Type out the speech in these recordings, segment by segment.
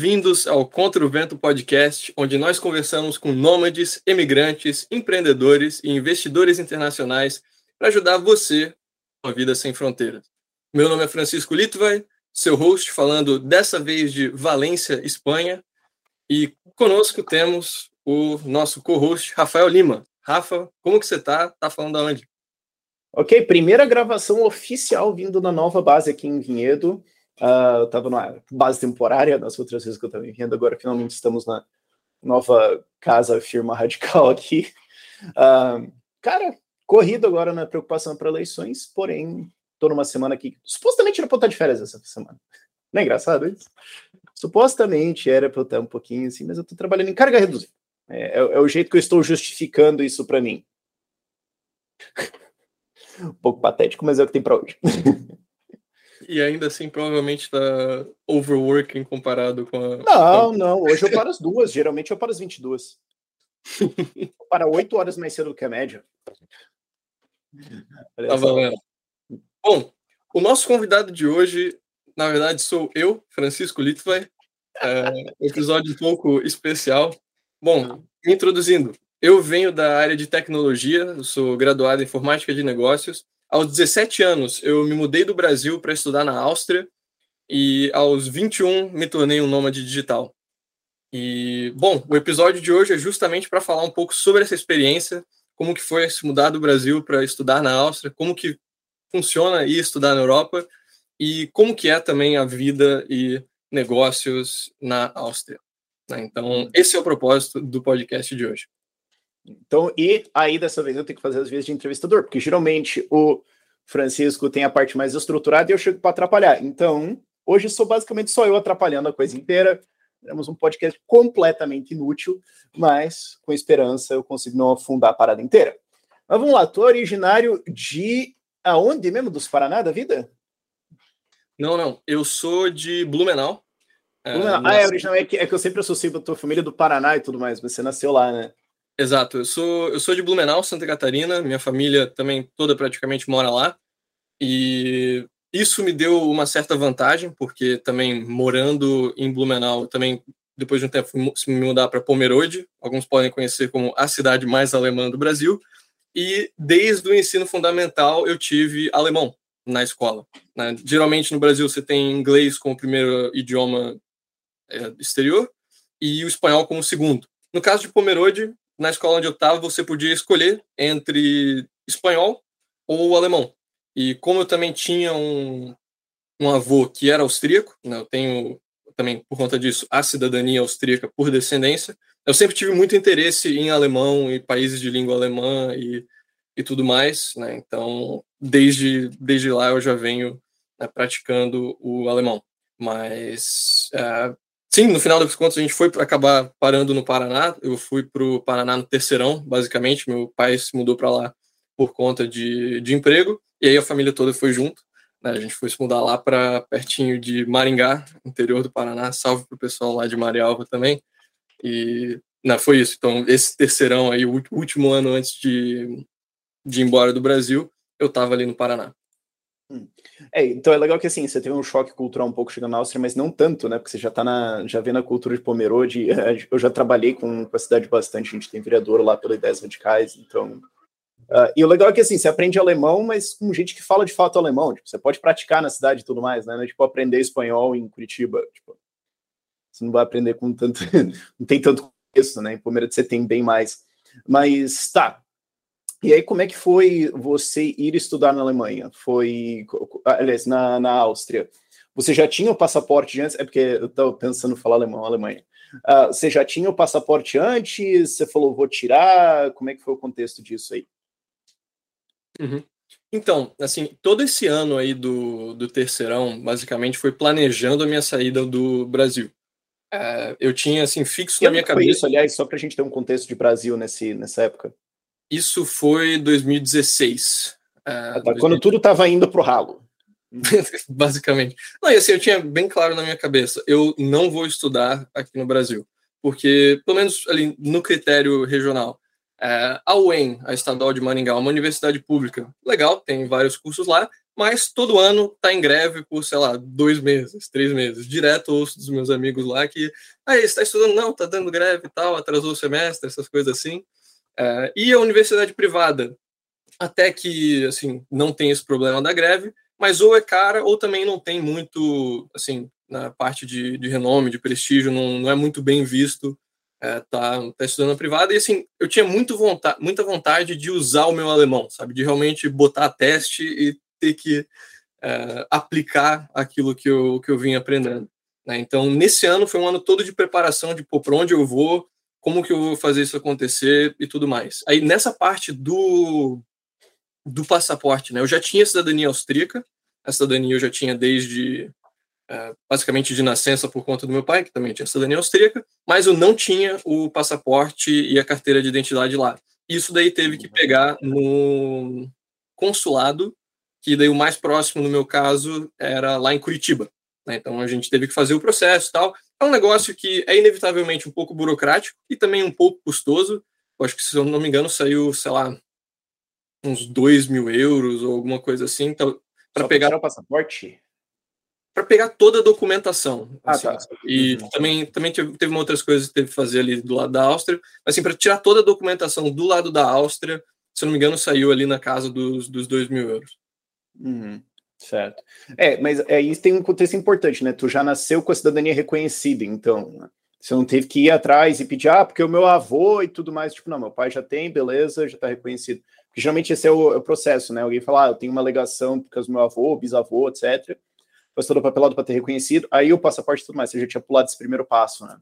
Bem-vindos ao Contra o Vento Podcast, onde nós conversamos com nômades, emigrantes, empreendedores e investidores internacionais para ajudar você a vida sem fronteiras. Meu nome é Francisco Litvai, seu host, falando dessa vez de Valência, Espanha, e conosco temos o nosso co-host, Rafael Lima. Rafa, como que você está? Tá falando aonde? Ok, primeira gravação oficial vindo da nova base aqui em Vinhedo. Uh, eu estava na base temporária nas outras vezes que eu estava em agora finalmente estamos na nova casa firma radical aqui. Uh, cara, corrido agora na preocupação para eleições, porém, estou numa semana que supostamente era para estar de férias essa semana. Não é engraçado isso? Supostamente era para eu estar um pouquinho assim, mas eu estou trabalhando em carga reduzida. É, é, é, o jeito que eu estou justificando isso para mim. um pouco patético, mas é o que tem para hoje. E ainda assim, provavelmente está overworking comparado com a. Não, não. Hoje eu paro as duas. Geralmente eu paro as 22. para 8 horas mais cedo do que a média. Tá valendo. Bom, o nosso convidado de hoje, na verdade, sou eu, Francisco Litvai. É episódio um pouco especial. Bom, me introduzindo. Eu venho da área de tecnologia, eu sou graduado em informática de negócios. Aos 17 anos, eu me mudei do Brasil para estudar na Áustria e aos 21 me tornei um nômade digital. E, bom, o episódio de hoje é justamente para falar um pouco sobre essa experiência, como que foi se mudar do Brasil para estudar na Áustria, como que funciona ir estudar na Europa e como que é também a vida e negócios na Áustria. Né? Então, esse é o propósito do podcast de hoje. Então, e aí dessa vez eu tenho que fazer as vezes de entrevistador, porque geralmente o Francisco tem a parte mais estruturada e eu chego para atrapalhar. Então, hoje sou basicamente só eu atrapalhando a coisa inteira. Temos um podcast completamente inútil, mas com esperança eu consigo não afundar a parada inteira. Mas vamos lá, tu é originário de aonde mesmo? Dos Paraná da vida? Não, não. Eu sou de Blumenau. Blumenau. É, ah, é original. É que, é que eu sempre associo a tua família do Paraná e tudo mais. Você nasceu lá, né? Exato, eu sou, eu sou de Blumenau, Santa Catarina, minha família também toda praticamente mora lá, e isso me deu uma certa vantagem, porque também morando em Blumenau, também depois de um tempo me mudar para Pomerode, alguns podem conhecer como a cidade mais alemã do Brasil, e desde o ensino fundamental eu tive alemão na escola. Né? Geralmente no Brasil você tem inglês como primeiro idioma é, exterior e o espanhol como segundo. No caso de Pomerode, na escola onde eu estava, você podia escolher entre espanhol ou alemão. E como eu também tinha um, um avô que era austríaco, né, eu tenho também, por conta disso, a cidadania austríaca por descendência, eu sempre tive muito interesse em alemão e países de língua alemã e, e tudo mais. Né, então, desde, desde lá eu já venho né, praticando o alemão. Mas uh, Sim, no final das contas a gente foi acabar parando no Paraná. Eu fui para o Paraná no terceirão, basicamente. Meu pai se mudou para lá por conta de, de emprego. E aí a família toda foi junto. Né? A gente foi se mudar lá para pertinho de Maringá, interior do Paraná. Salve para o pessoal lá de Marialva também. E não, foi isso. Então, esse terceirão aí, o último ano antes de, de ir embora do Brasil, eu estava ali no Paraná. Hum. É, então é legal que assim, você teve um choque cultural um pouco chegando na Áustria, mas não tanto, né? Porque você já tá na, já vê na cultura de Pomerode. Eu já trabalhei com, com a cidade bastante, a gente tem vereador lá pela Ideias Radicais, então. Uh, e o legal é que assim, você aprende alemão, mas com gente que fala de fato alemão. Tipo, você pode praticar na cidade e tudo mais, né? É, tipo, aprender espanhol em Curitiba. Tipo, você não vai aprender com tanto. não tem tanto isso, né? Em Pomerode você tem bem mais. Mas tá, e aí, como é que foi você ir estudar na Alemanha? Foi, aliás, na, na Áustria. Você já tinha o passaporte antes? É porque eu estava pensando em falar alemão, Alemanha. Uh, você já tinha o passaporte antes? Você falou, vou tirar? Como é que foi o contexto disso aí? Uhum. Então, assim, todo esse ano aí do, do terceirão, basicamente, foi planejando a minha saída do Brasil. Uh, eu tinha, assim, fixo que na minha cabeça... isso, aliás, só para a gente ter um contexto de Brasil nesse, nessa época. Isso foi 2016. Uh, ah, tá, Quando tudo estava indo para o ralo. Basicamente. Não, e assim, eu tinha bem claro na minha cabeça, eu não vou estudar aqui no Brasil. Porque, pelo menos ali no critério regional, É, a UEM, a Estadual de Maringá, é uma universidade pública, legal, tem vários cursos lá, mas todo ano está em greve por, sei lá, dois meses, três meses. Direto ouço dos meus amigos lá que, ah, está estudando? Não, está dando greve e tal, atrasou o semestre, essas coisas assim. É, e a universidade privada, até que, assim, não tem esse problema da greve, mas ou é cara ou também não tem muito, assim, na parte de, de renome, de prestígio, não, não é muito bem visto é, tá, tá estudando na privada, e assim, eu tinha muito vontade, muita vontade de usar o meu alemão, sabe, de realmente botar teste e ter que é, aplicar aquilo que eu, que eu vim aprendendo. Né? Então, nesse ano foi um ano todo de preparação de por onde eu vou, como que eu vou fazer isso acontecer e tudo mais. Aí, nessa parte do, do passaporte, né, eu já tinha cidadania austríaca, a cidadania eu já tinha desde é, basicamente de nascença por conta do meu pai, que também tinha cidadania austríaca, mas eu não tinha o passaporte e a carteira de identidade lá. Isso daí teve que pegar no consulado que daí o mais próximo no meu caso era lá em Curitiba. Né? Então a gente teve que fazer o processo e tal. É um negócio que é inevitavelmente um pouco burocrático e também um pouco custoso. Eu acho que, se eu não me engano, saiu, sei lá, uns 2 mil euros ou alguma coisa assim. Então, para pegar o passaporte? Para pegar toda a documentação. Ah, assim, tá. E uhum. também, também teve, teve outras coisas que teve que fazer ali do lado da Áustria. Mas, assim, para tirar toda a documentação do lado da Áustria, se eu não me engano, saiu ali na casa dos, dos 2 mil euros. Uhum, certo. É, mas é, isso tem um contexto importante, né? Tu já nasceu com a cidadania reconhecida, então. Né? Você não teve que ir atrás e pedir, ah, porque o meu avô e tudo mais. Tipo, não, meu pai já tem, beleza, já está reconhecido. Porque geralmente esse é o, é o, processo, né? Alguém fala, ah, eu tenho uma alegação porque o meu avô, bisavô, etc. Faz todo o papelado para ter reconhecido. Aí o passaporte e tudo mais. Você já tinha pulado esse primeiro passo, né?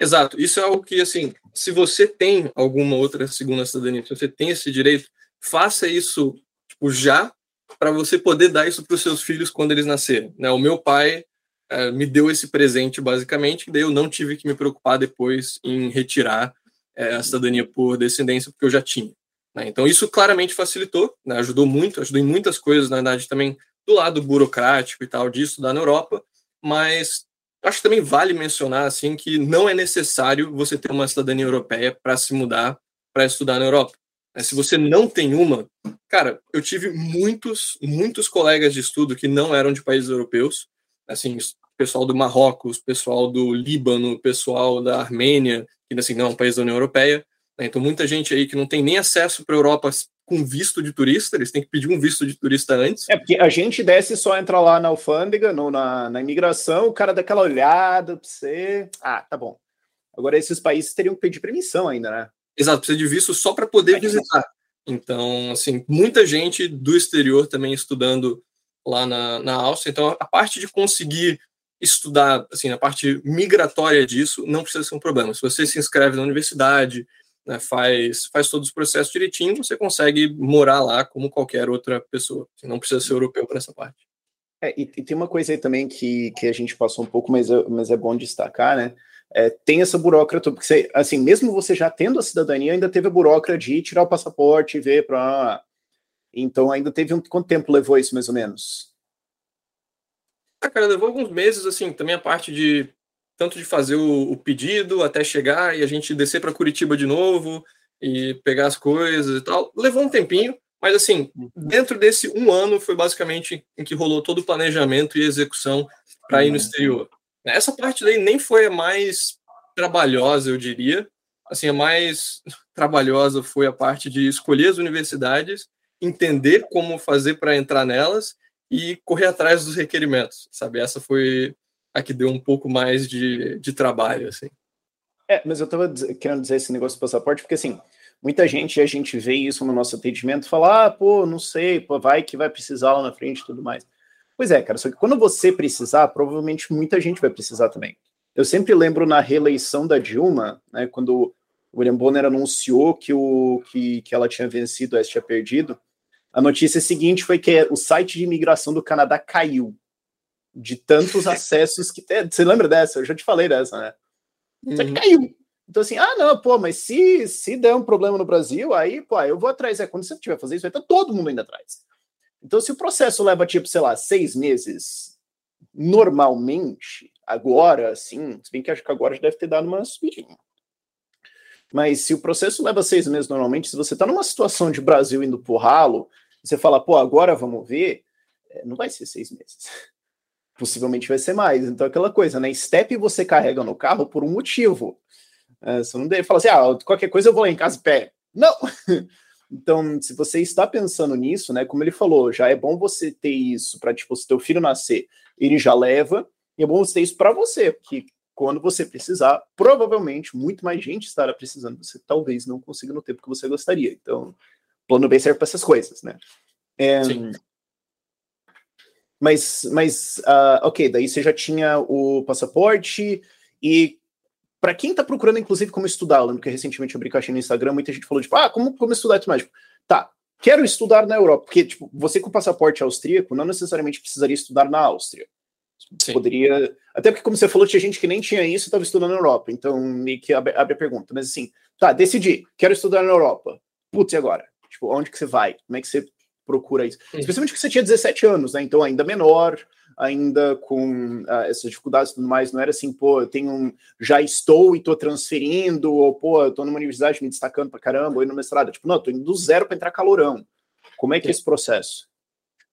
Exato. Isso é algo que, assim, se você tem alguma outra segunda cidadania, se você tem esse direito, faça isso tipo, já para você poder dar isso para os seus filhos quando eles nascerem. Né? O meu pai é, me deu esse presente, basicamente, daí eu não tive que me preocupar depois em retirar é, a cidadania por descendência, porque eu já tinha. Né? Então, isso claramente facilitou, né? ajudou muito, ajudou em muitas coisas, na verdade, também do lado burocrático e tal disso da na Europa, mas acho que também vale mencionar assim que não é necessário você ter uma cidadania europeia para se mudar para estudar na Europa. Né, se você não tem uma, cara, eu tive muitos, muitos colegas de estudo que não eram de países europeus, assim, pessoal do Marrocos, pessoal do Líbano, pessoal da Armênia, que assim não é um país da União Europeia. Né? Então, muita gente aí que não tem nem acesso para a Europa com visto de turista, eles têm que pedir um visto de turista antes. É, porque a gente desce só entra lá na alfândega, no, na, na imigração, o cara dá aquela olhada para você. Ah, tá bom. Agora, esses países teriam que pedir permissão ainda, né? Exato, precisa de visto só para poder visitar. Então, assim, muita gente do exterior também estudando lá na, na Áustria. Então, a parte de conseguir estudar, assim, a parte migratória disso não precisa ser um problema. Se você se inscreve na universidade, né, faz, faz todos os processos direitinho, você consegue morar lá como qualquer outra pessoa. Não precisa ser europeu para essa parte. É, e, e, tem uma coisa aí também que, que a gente passou um pouco, mas, mas é bom destacar, né? É, tem essa burocrata, porque você, assim, mesmo você já tendo a cidadania, ainda teve a burocrata de tirar o passaporte e ver para. Então ainda teve um. Quanto tempo levou isso, mais ou menos? Ah, cara, levou alguns meses, assim, também a parte de tanto de fazer o, o pedido até chegar e a gente descer para Curitiba de novo e pegar as coisas e tal. Levou um tempinho, mas assim, uhum. dentro desse um ano foi basicamente em que rolou todo o planejamento e execução para ir no uhum. exterior. Essa parte daí nem foi a mais trabalhosa, eu diria. Assim, a mais trabalhosa foi a parte de escolher as universidades, entender como fazer para entrar nelas e correr atrás dos requerimentos, sabe? Essa foi a que deu um pouco mais de, de trabalho, assim. É, mas eu estava querendo dizer esse negócio do passaporte, porque assim, muita gente, a gente vê isso no nosso atendimento, fala, ah, pô, não sei, pô, vai que vai precisar lá na frente e tudo mais. Pois é, cara, só que quando você precisar, provavelmente muita gente vai precisar também. Eu sempre lembro na reeleição da Dilma, né, quando o William Bonner anunciou que, o, que, que ela tinha vencido, ela tinha perdido, a notícia seguinte foi que o site de imigração do Canadá caiu de tantos acessos que. Você lembra dessa? Eu já te falei dessa, né? Só que uhum. caiu. Então, assim, ah, não, pô, mas se, se der um problema no Brasil, aí, pô, eu vou atrás. É, quando você tiver fazer isso, vai estar todo mundo indo atrás. Então, se o processo leva, tipo, sei lá, seis meses, normalmente, agora, sim, se bem que acho que agora já deve ter dado uma subidinha. Mas se o processo leva seis meses normalmente, se você está numa situação de Brasil indo pro ralo, você fala, pô, agora vamos ver, é, não vai ser seis meses. Possivelmente vai ser mais. Então, aquela coisa, né? Step você carrega no carro por um motivo. É, você não deve falar assim, ah, qualquer coisa eu vou lá em casa e pé. Não! Então, se você está pensando nisso, né, como ele falou, já é bom você ter isso para tipo, se teu filho nascer, ele já leva, e é bom você ter isso para você, porque quando você precisar, provavelmente muito mais gente estará precisando, você talvez não consiga no tempo que você gostaria. Então, plano B serve para essas coisas, né? É, Sim. Mas, mas uh, ok, daí você já tinha o passaporte e para quem está procurando, inclusive, como estudar, eu lembro que recentemente eu brinquei no Instagram, muita gente falou, tipo, ah, como, como estudar isso mágico? Tá, quero estudar na Europa, porque, tipo, você com passaporte austríaco não necessariamente precisaria estudar na Áustria. Sim. Poderia. Até porque, como você falou, tinha gente que nem tinha isso e estava estudando na Europa. Então, meio que abre, abre, a pergunta. Mas assim, tá, decidi, quero estudar na Europa. Putz, e agora? Tipo, onde que você vai? Como é que você procura isso? Sim. Especialmente que você tinha 17 anos, né? Então, ainda menor, ainda com uh, essas dificuldades e tudo mais, não era assim, pô, eu tenho um, já estou e estou transferindo, ou pô, eu estou numa universidade me destacando para caramba, ou indo no mestrado. Tipo, não, estou indo do zero para entrar calorão. Como é que é esse processo?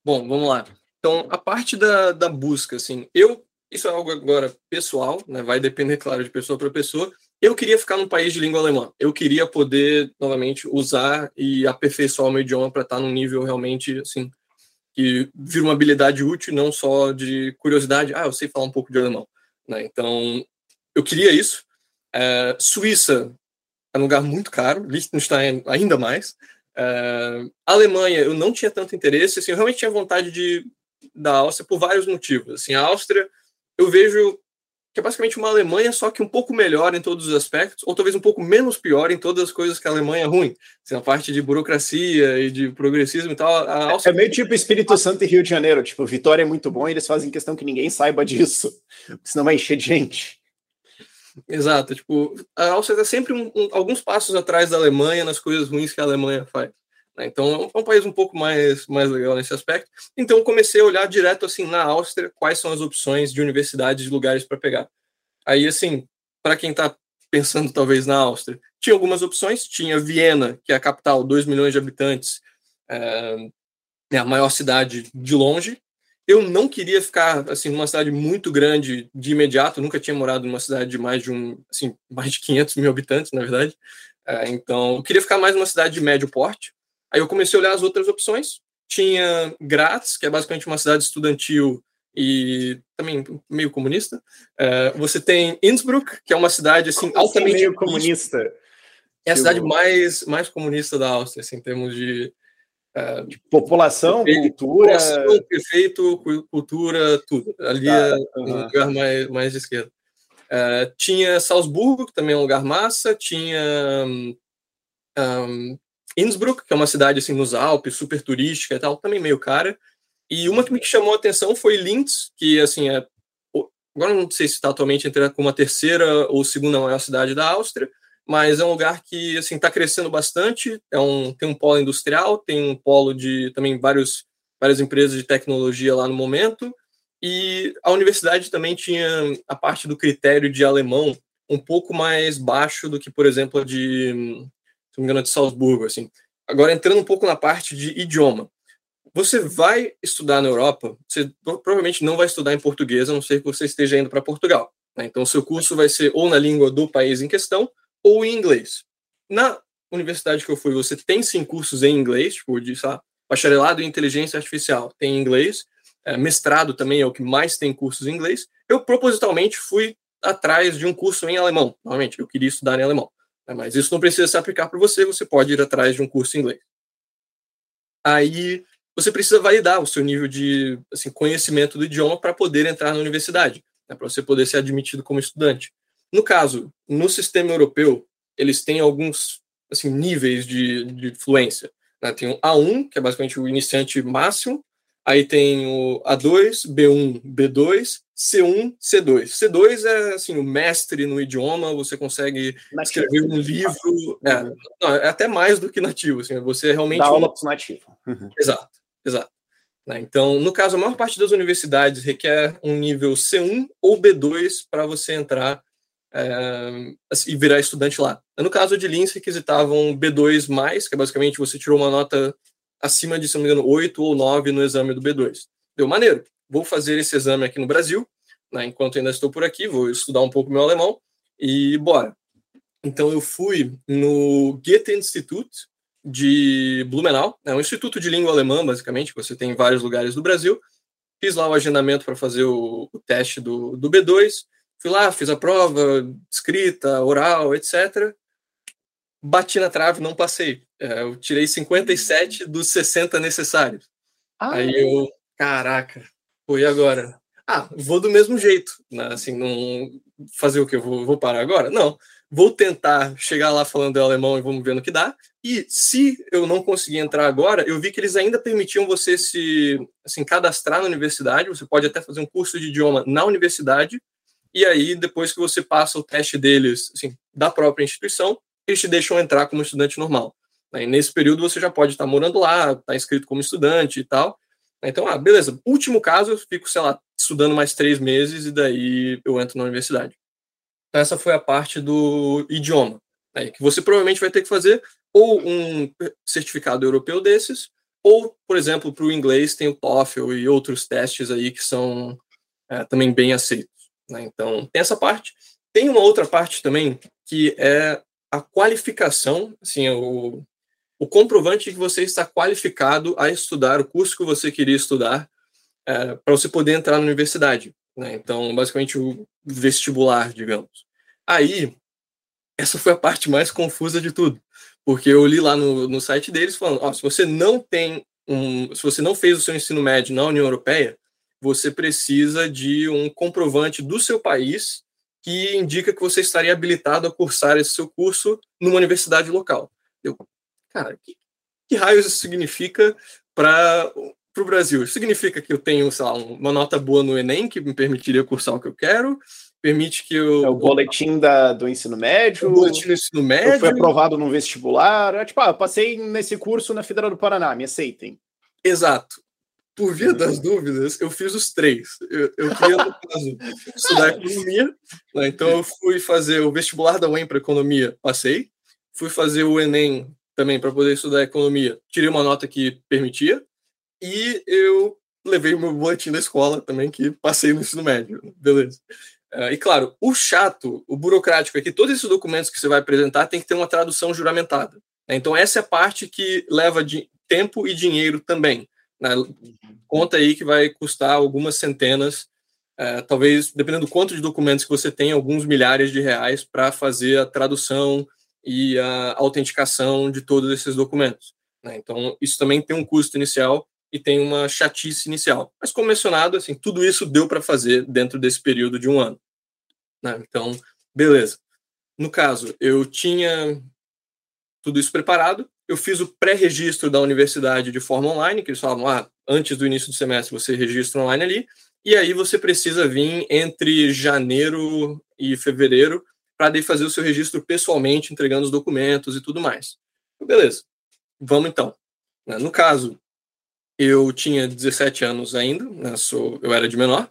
Bom, vamos lá. Então, a parte da, da busca, assim, eu, isso é algo agora pessoal, né, vai depender, claro, de pessoa para pessoa, eu queria ficar num país de língua alemã. Eu queria poder, novamente, usar e aperfeiçoar o meu idioma para estar num nível realmente, assim, que vira uma habilidade útil, não só de curiosidade, ah, eu sei falar um pouco de alemão. Né? Então, eu queria isso. É, Suíça é um lugar muito caro, Liechtenstein ainda mais. É, Alemanha, eu não tinha tanto interesse, assim, eu realmente tinha vontade de da Áustria por vários motivos. Assim, a Áustria, eu vejo que é basicamente uma Alemanha, só que um pouco melhor em todos os aspectos, ou talvez um pouco menos pior em todas as coisas que a Alemanha é ruim. Assim, a parte de burocracia e de progressismo e tal. Áustria... É meio tipo Espírito Santo e Rio de Janeiro. Tipo, Vitória é muito bom e eles fazem questão que ninguém saiba disso, senão vai encher de gente. Exato. Tipo, a Áustria está sempre um, um, alguns passos atrás da Alemanha nas coisas ruins que a Alemanha faz. Né? Então, é um país um pouco mais, mais legal nesse aspecto. Então, comecei a olhar direto, assim, na Áustria, quais são as opções de universidades, de lugares para pegar. Aí, assim, para quem está pensando talvez na Áustria, tinha algumas opções. Tinha Viena, que é a capital, 2 milhões de habitantes, é, é a maior cidade de longe. Eu não queria ficar assim numa cidade muito grande de imediato. Nunca tinha morado numa cidade de mais de um, assim, mais de 500 mil habitantes, na verdade. É, então, eu queria ficar mais numa cidade de médio porte. Aí eu comecei a olhar as outras opções. Tinha Graz, que é basicamente uma cidade estudantil e também meio comunista. É, você tem Innsbruck, que é uma cidade assim, Como assim altamente meio comunista. É a cidade mais, mais comunista da Áustria, assim, em termos de, é, de população, prefeito, cultura. População, prefeito, cultura, tudo. Ali tá, é um lugar mais, mais de esquerda. É, tinha Salzburgo, que também é um lugar massa. Tinha um, Innsbruck, que é uma cidade assim nos Alpes, super turística e tal, também meio cara. E uma que me chamou a atenção foi Linz, que assim é agora não sei se está atualmente entre como a terceira ou segunda maior cidade da Áustria, mas é um lugar que assim está crescendo bastante. É um tem um polo industrial, tem um polo de também vários várias empresas de tecnologia lá no momento. E a universidade também tinha a parte do critério de alemão um pouco mais baixo do que, por exemplo, a de se não me engano, é de Salzburgo, assim. Agora, entrando um pouco na parte de idioma. Você vai estudar na Europa, você provavelmente não vai estudar em português, a não ser que você esteja indo para Portugal. Né? Então, seu curso vai ser ou na língua do país em questão, ou em inglês. Na universidade que eu fui, você tem sim cursos em inglês, tipo de sabe, bacharelado em inteligência artificial, tem inglês, é, mestrado também é o que mais tem cursos em inglês. Eu propositalmente fui atrás de um curso em alemão, normalmente, eu queria estudar em alemão. Né? Mas isso não precisa se aplicar para você, você pode ir atrás de um curso em inglês. Aí você precisa validar o seu nível de assim, conhecimento do idioma para poder entrar na universidade, né? para você poder ser admitido como estudante. No caso, no sistema europeu, eles têm alguns assim, níveis de, de fluência. Né? Tem o A1, que é basicamente o iniciante máximo, Aí tem o A2, B1, B2, C1, C2. C2 é assim, o mestre no idioma, você consegue nativo. escrever um livro. É, não, é até mais do que nativo. Assim, você realmente. Dá aula para nativo. Uhum. Exato, exato. Né, então, no caso, a maior parte das universidades requer um nível C1 ou B2 para você entrar é, assim, e virar estudante lá. No caso de Linz, requisitavam B2+, que é basicamente você tirou uma nota acima de, se não me engano, 8 ou 9 no exame do B2. Deu maneiro. Vou fazer esse exame aqui no Brasil, né, enquanto ainda estou por aqui, vou estudar um pouco meu alemão e bora. Então eu fui no Goethe Institut de Blumenau, é um instituto de língua alemã, basicamente, que você tem em vários lugares do Brasil. Fiz lá o agendamento para fazer o, o teste do, do B2, fui lá, fiz a prova, escrita, oral, etc. Bati na trave, não passei. É, eu tirei 57 dos 60 necessários. Ah, Aí eu, caraca, foi agora. Ah, vou do mesmo jeito, né? assim, não fazer o que? Vou, vou parar agora? Não, vou tentar chegar lá falando alemão e vamos ver no que dá. E se eu não conseguir entrar agora, eu vi que eles ainda permitiam você se assim, cadastrar na universidade. Você pode até fazer um curso de idioma na universidade. E aí, depois que você passa o teste deles, assim, da própria instituição, eles te deixam entrar como estudante normal. E nesse período você já pode estar morando lá, estar tá inscrito como estudante e tal. Então, ah, beleza. Último caso, eu fico, sei lá, estudando mais três meses e daí eu entro na universidade. Então, essa foi a parte do idioma, né, que você provavelmente vai ter que fazer ou um certificado europeu desses, ou, por exemplo, para o inglês tem o TOEFL e outros testes aí que são é, também bem aceitos. Né? Então, tem essa parte. Tem uma outra parte também que é a qualificação, assim, o, o comprovante de que você está qualificado a estudar o curso que você queria estudar é, para você poder entrar na universidade. Né? Então, basicamente, o vestibular, digamos. Aí, essa foi a parte mais confusa de tudo, porque eu li lá no, no site deles falando: se você não tem um, se você não fez o seu ensino médio na União Europeia, você precisa de um comprovante do seu país que indica que você estaria habilitado a cursar esse seu curso numa universidade local. Eu, cara, que, que raios isso significa para o Brasil? Isso significa que eu tenho, sei lá, uma nota boa no Enem que me permitiria cursar o que eu quero? Permite que eu. É o boletim da, do ensino médio. O boletim do ensino médio. Eu fui aprovado no vestibular. É, tipo, ah, passei nesse curso na Federal do Paraná, me aceitem. Exato. Por via das dúvidas, eu fiz os três. Eu, eu queria, no caso, estudar economia. Né? Então, eu fui fazer o vestibular da UEM para economia, passei. Fui fazer o Enem também para poder estudar economia. Tirei uma nota que permitia e eu levei o meu boletim da escola também que passei no ensino médio. Beleza. Uh, e claro, o chato, o burocrático é que todos esses documentos que você vai apresentar tem que ter uma tradução juramentada. Né? Então essa é a parte que leva de tempo e dinheiro também. Né? Conta aí que vai custar algumas centenas, uh, talvez, dependendo do quanto de documentos que você tem, alguns milhares de reais para fazer a tradução, e a autenticação de todos esses documentos. Né? Então, isso também tem um custo inicial e tem uma chatice inicial. Mas, como mencionado, assim, tudo isso deu para fazer dentro desse período de um ano. Né? Então, beleza. No caso, eu tinha tudo isso preparado, eu fiz o pré-registro da universidade de forma online, que eles falavam, ah, antes do início do semestre você registra online ali, e aí você precisa vir entre janeiro e fevereiro para daí fazer o seu registro pessoalmente, entregando os documentos e tudo mais. Beleza, vamos então. Né, no caso, eu tinha 17 anos ainda, né, sou, eu era de menor,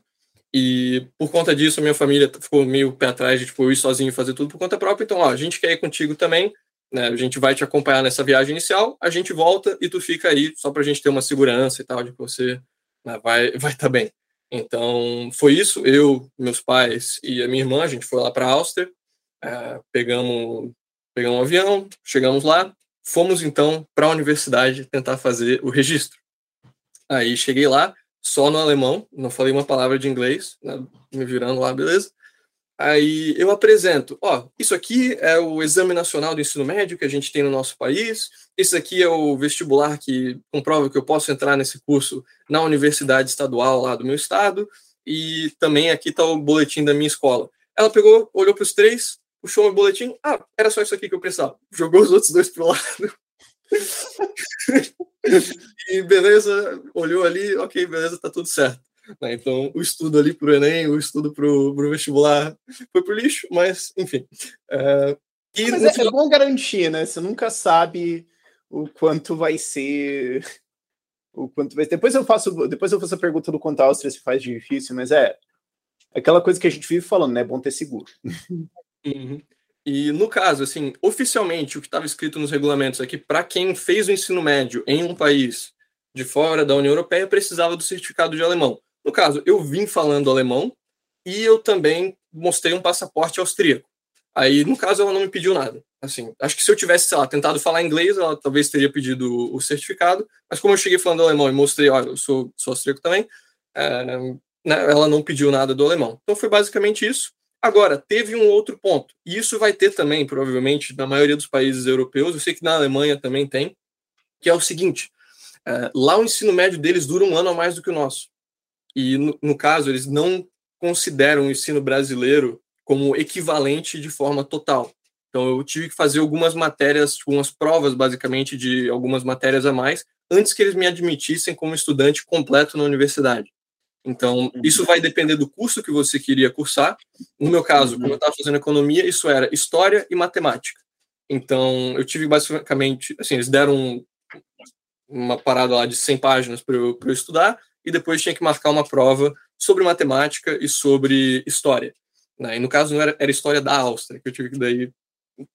e por conta disso a minha família ficou meio pé atrás de tipo, eu ir sozinho fazer tudo por conta própria, então ó, a gente quer ir contigo também, né, a gente vai te acompanhar nessa viagem inicial, a gente volta e tu fica aí só para a gente ter uma segurança e tal, de que você né, vai vai estar tá bem. Então, foi isso. Eu, meus pais e a minha irmã, a gente foi lá para Áustria. É, pegamos, pegamos um avião, chegamos lá, fomos então para a universidade tentar fazer o registro. Aí cheguei lá, só no alemão, não falei uma palavra de inglês, né, me virando lá, beleza? Aí eu apresento, ó, isso aqui é o Exame Nacional do Ensino Médio que a gente tem no nosso país, esse aqui é o vestibular que comprova que eu posso entrar nesse curso na universidade estadual lá do meu estado, e também aqui está o boletim da minha escola. Ela pegou, olhou para os três, puxou meu boletim. Ah, era só isso aqui que eu precisava. Jogou os outros dois pro lado. e beleza, olhou ali, ok, beleza, tá tudo certo. Né, então, o estudo ali pro Enem, o estudo pro, pro vestibular foi pro lixo, mas enfim. É, e mas é, final... é bom garantir, né? Você nunca sabe o quanto vai ser. O quanto vai... Depois eu faço, depois eu faço a pergunta do quanto a Áustria se faz difícil, mas é aquela coisa que a gente vive falando, né? É bom ter seguro. Uhum. E no caso, assim, oficialmente, o que estava escrito nos regulamentos é que para quem fez o ensino médio em um país de fora da União Europeia precisava do certificado de alemão. No caso, eu vim falando alemão e eu também mostrei um passaporte austríaco. Aí, no caso, ela não me pediu nada. Assim, acho que se eu tivesse, sei lá, tentado falar inglês, ela talvez teria pedido o certificado. Mas como eu cheguei falando alemão e mostrei, olha, eu sou, sou austríaco também, é, né, ela não pediu nada do alemão. Então foi basicamente isso. Agora, teve um outro ponto, e isso vai ter também, provavelmente, na maioria dos países europeus, eu sei que na Alemanha também tem, que é o seguinte: é, lá o ensino médio deles dura um ano a mais do que o nosso. E, no, no caso, eles não consideram o ensino brasileiro como equivalente de forma total. Então, eu tive que fazer algumas matérias, algumas provas, basicamente, de algumas matérias a mais, antes que eles me admitissem como estudante completo na universidade. Então, uhum. isso vai depender do curso que você queria cursar. No meu caso, como eu estava fazendo economia, isso era história e matemática. Então, eu tive basicamente, assim, eles deram uma parada lá de 100 páginas para eu, eu estudar, e depois tinha que marcar uma prova sobre matemática e sobre história. Né? E no caso, não era, era história da Áustria, que eu tive que daí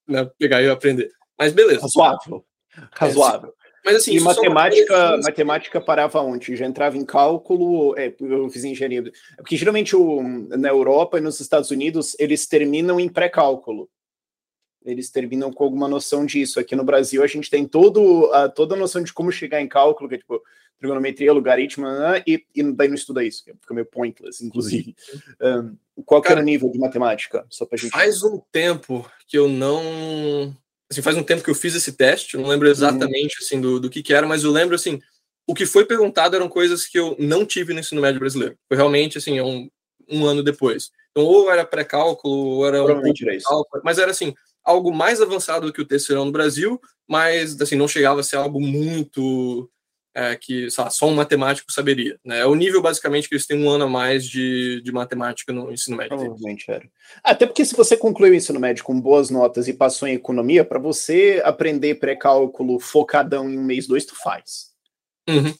né, pegar e aprender. Mas beleza. Razoável. Razoável. Mas assim, e matemática, matemática parava onde? Já entrava em cálculo, é, eu fiz engenharia. Porque geralmente o, na Europa e nos Estados Unidos eles terminam em pré-cálculo. Eles terminam com alguma noção disso. Aqui no Brasil a gente tem todo, a, toda a noção de como chegar em cálculo, que é tipo trigonometria, logaritmo, né, e, e daí não estuda isso, que fica meio pointless, inclusive. Um, qual Cara, era o nível de matemática? Só pra gente... Faz um tempo que eu não assim, faz um tempo que eu fiz esse teste, não lembro exatamente uhum. assim do, do que, que era, mas eu lembro assim, o que foi perguntado eram coisas que eu não tive no ensino médio brasileiro. Foi realmente assim, um, um ano depois. Então, ou era pré-cálculo, ou era um cálculo, mas era assim, algo mais avançado do que o terceirão no Brasil, mas assim, não chegava a ser algo muito é, que lá, só um matemático saberia. Né? É o nível, basicamente, que eles têm um ano a mais de, de matemática no ensino médio. Provavelmente era. Até porque se você concluiu o ensino médio com boas notas e passou em economia, para você aprender pré-cálculo focadão em um mês, dois, tu faz. Uhum.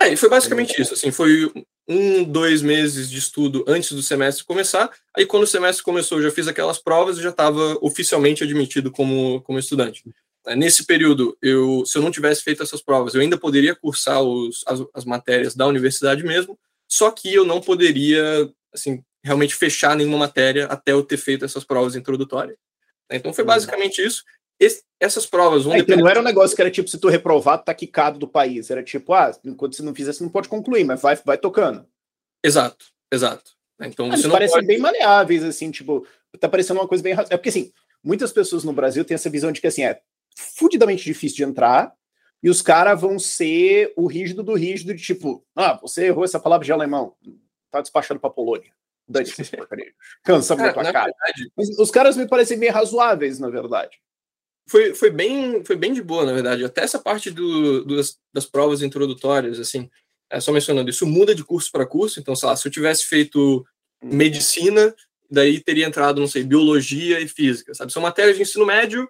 É. é, e foi basicamente isso. Assim, foi um, dois meses de estudo antes do semestre começar. Aí, quando o semestre começou, eu já fiz aquelas provas e já estava oficialmente admitido como, como estudante. Nesse período, eu, se eu não tivesse feito essas provas, eu ainda poderia cursar os, as, as matérias da universidade mesmo, só que eu não poderia, assim, realmente fechar nenhuma matéria até eu ter feito essas provas introdutórias. Então foi uhum. basicamente isso. Esse, essas provas vão é, então não era um negócio que era tipo, se tu reprovar, tu tá quicado do país. Era tipo, ah, enquanto você não fizer, você não pode concluir, mas vai, vai tocando. Exato, exato. Então ah, você não parecem pode... bem maleáveis, assim, tipo, tá parecendo uma coisa bem. É porque assim, muitas pessoas no Brasil têm essa visão de que assim, é, fudidamente difícil de entrar, e os caras vão ser o rígido do rígido, de tipo, ah, você errou essa palavra de alemão, tá despachando pra Polônia. Dane-se porcaria. Cansa muito a cara. Verdade, Mas os caras me parecem bem razoáveis, na verdade. Foi, foi, bem, foi bem de boa, na verdade. Até essa parte do, do das, das, provas introdutórias, assim, é só mencionando, isso muda de curso para curso. Então, sei lá, se eu tivesse feito hum. medicina, daí teria entrado, não sei, biologia e física, sabe? São matérias de ensino médio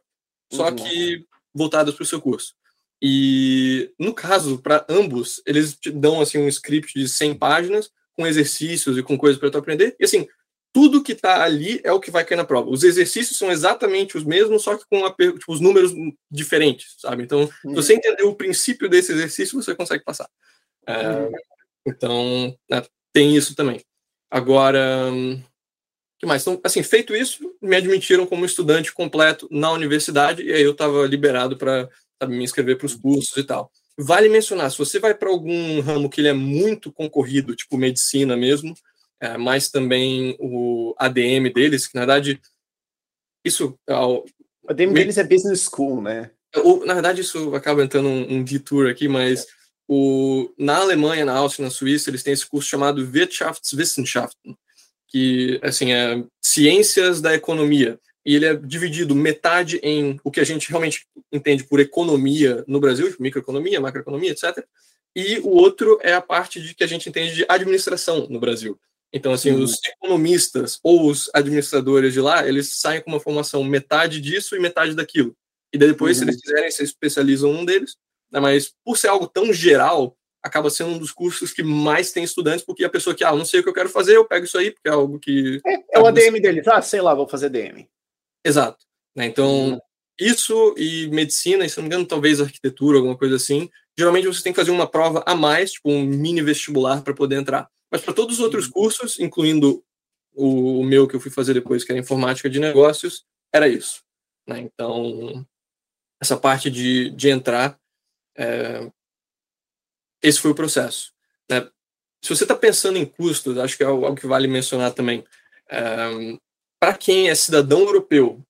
só uhum. que voltadas para o seu curso. E no caso, para ambos, eles te dão assim um script de 100 páginas com exercícios e com coisas para tu aprender. E assim, tudo que está ali é o que vai cair na prova. Os exercícios são exatamente os mesmos, só que com a, tipo, os números diferentes, sabe? Então, uhum. se você entender o princípio desse exercício, você consegue passar. É, uhum. Então, né, tem isso também. Agora, que mais? Então, assim, feito isso, me admitiram como estudante completo na universidade e aí eu estava liberado para me inscrever para os cursos e tal. Vale mencionar, se você vai para algum ramo que ele é muito concorrido, tipo medicina mesmo, é, mas também o ADM deles, que na verdade isso... O ADM me... deles é Business School, né? O, na verdade isso acaba entrando um, um detour aqui, mas o, na Alemanha, na Áustria, na Suíça, eles têm esse curso chamado Wirtschaftswissenschaften, que assim é ciências da economia e ele é dividido metade em o que a gente realmente entende por economia no Brasil, tipo, microeconomia, macroeconomia, etc. E o outro é a parte de que a gente entende de administração no Brasil. Então, assim, uhum. os economistas ou os administradores de lá, eles saem com uma formação metade disso e metade daquilo. E daí depois, uhum. se eles quiserem, se especializam um deles. Né? Mas por ser algo tão geral, acaba sendo um dos cursos que mais tem estudantes, porque a pessoa que, ah, não sei o que eu quero fazer, eu pego isso aí, porque é algo que. É, é o ADM dele, tá? Sei lá, vou fazer DM. Exato. Né? Então, uhum. isso e medicina, e se não me engano, talvez arquitetura, alguma coisa assim, geralmente você tem que fazer uma prova a mais, tipo um mini vestibular para poder entrar. Mas para todos os outros uhum. cursos, incluindo o, o, meu que eu fui fazer depois, que era informática de negócios, era isso. Né? Então, essa parte de, de entrar, é, esse foi o processo. Né? Se você está pensando em custos, acho que é algo que vale mencionar também. Para quem é cidadão europeu,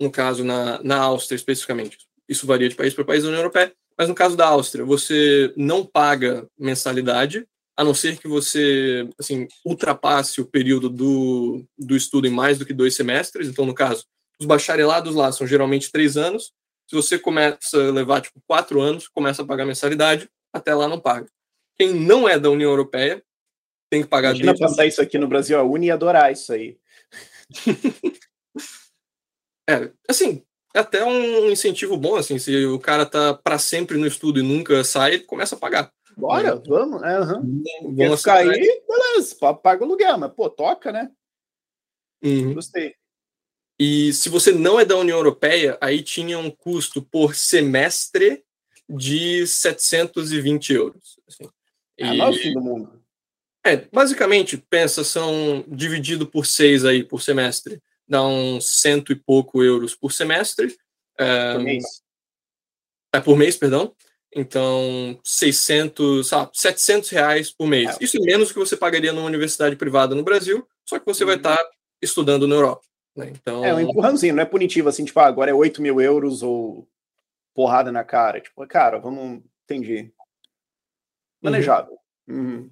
no caso na, na Áustria especificamente, isso varia de país para país da União Europeia, mas no caso da Áustria, você não paga mensalidade, a não ser que você assim, ultrapasse o período do, do estudo em mais do que dois semestres. Então, no caso, os bacharelados lá são geralmente três anos. Se você começa a levar tipo, quatro anos, começa a pagar mensalidade, até lá não paga. Quem não é da União Europeia tem que pagar. Imagina desde... passar isso aqui no Brasil, a Uni ia adorar isso aí. é, assim, é até um incentivo bom, assim, se o cara tá para sempre no estudo e nunca sai, ele começa a pagar. Bora, é. vamos, é, uhum. vamos ficar aí, beleza, paga o aluguel, mas pô, toca, né? Uhum. Gostei. E se você não é da União Europeia, aí tinha um custo por semestre de 720 euros. Assim. É, e... não é o fim do mundo. É, basicamente, pensa, são dividido por seis aí por semestre, dá uns cento e pouco euros por semestre. É, por mês. É, por mês, perdão. Então, 600, sabe, 700 reais por mês. É. Isso é menos que você pagaria numa universidade privada no Brasil, só que você uhum. vai estar tá estudando na Europa. Né? Então... É um empurrãozinho, não é punitivo assim, tipo, ah, agora é 8 mil euros ou porrada na cara. Tipo, cara, vamos. Entendi. Uhum. Manejável. Uhum. Uhum.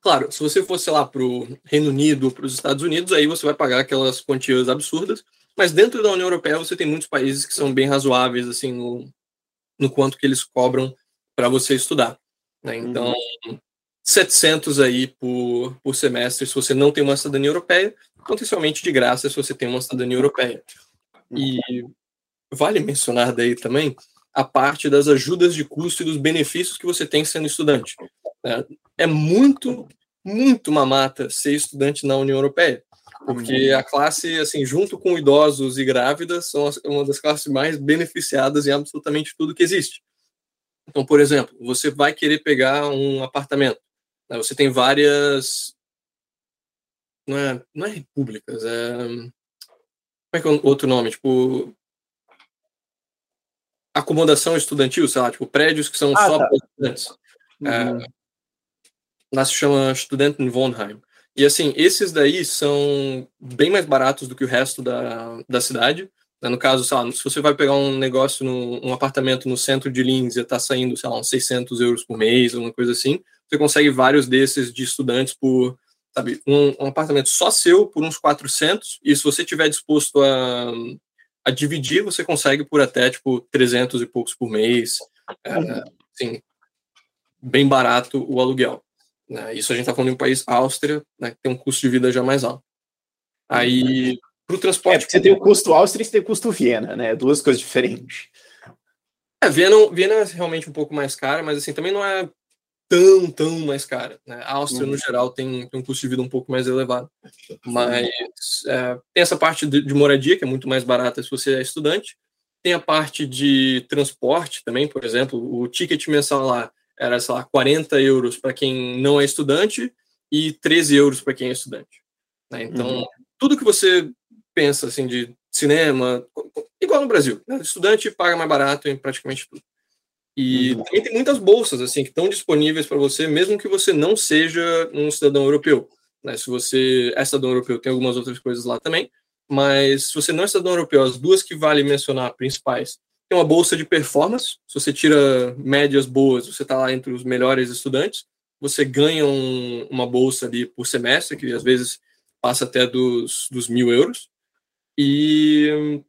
Claro, se você fosse lá para o Reino Unido para os Estados Unidos, aí você vai pagar aquelas quantias absurdas. Mas dentro da União Europeia você tem muitos países que são bem razoáveis assim no, no quanto que eles cobram para você estudar. Né? Então, uhum. 700 aí por, por semestre se você não tem uma cidadania europeia, potencialmente de graça se você tem uma cidadania europeia. E vale mencionar daí também a parte das ajudas de custo e dos benefícios que você tem sendo estudante. Né? É muito, muito mamata ser estudante na União Europeia, porque a classe, assim, junto com idosos e grávidas, são uma das classes mais beneficiadas em absolutamente tudo que existe. Então, por exemplo, você vai querer pegar um apartamento. Né? Você tem várias. Não é, não é repúblicas, é. Como é que é o outro nome? Tipo, acomodação estudantil, sei lá, tipo, prédios que são ah, só tá. para estudantes. Uhum. É, lá se chama Studentenwohnheim. E assim, esses daí são bem mais baratos do que o resto da, da cidade. Né? No caso, sei lá, se você vai pegar um negócio, no, um apartamento no centro de Linz e está saindo, sei lá, uns 600 euros por mês, alguma coisa assim, você consegue vários desses de estudantes por, sabe, um, um apartamento só seu por uns 400, e se você tiver disposto a, a dividir, você consegue por até, tipo, 300 e poucos por mês. É, assim, bem barato o aluguel. Né? Isso a gente está falando em um país, Áustria, né, que tem um custo de vida já mais alto. Aí, para o transporte... É, você tem o custo Áustria e você tem o custo Viena, né? Duas coisas diferentes. É, Viena, Viena é realmente um pouco mais cara, mas assim, também não é tão, tão mais cara. Né? A Áustria, uhum. no geral, tem, tem, um custo de vida um pouco mais elevado. Mas é, tem essa parte de, de, moradia, que é muito mais barata se você é estudante. Tem a parte de transporte também, por exemplo, o ticket mensal lá era, sei lá, 40 euros para quem não é estudante e 13 euros para quem é estudante. Né? Então, uhum. tudo que você pensa assim de cinema, igual no Brasil, né? estudante paga mais barato em praticamente tudo. E uhum. tem muitas bolsas assim que estão disponíveis para você, mesmo que você não seja um cidadão europeu. Né? Se você é cidadão europeu, tem algumas outras coisas lá também. Mas se você não é cidadão europeu, as duas que vale mencionar principais tem uma bolsa de performance. Se você tira médias boas, você está lá entre os melhores estudantes. Você ganha um, uma bolsa ali por semestre, que às vezes passa até dos, dos mil euros. E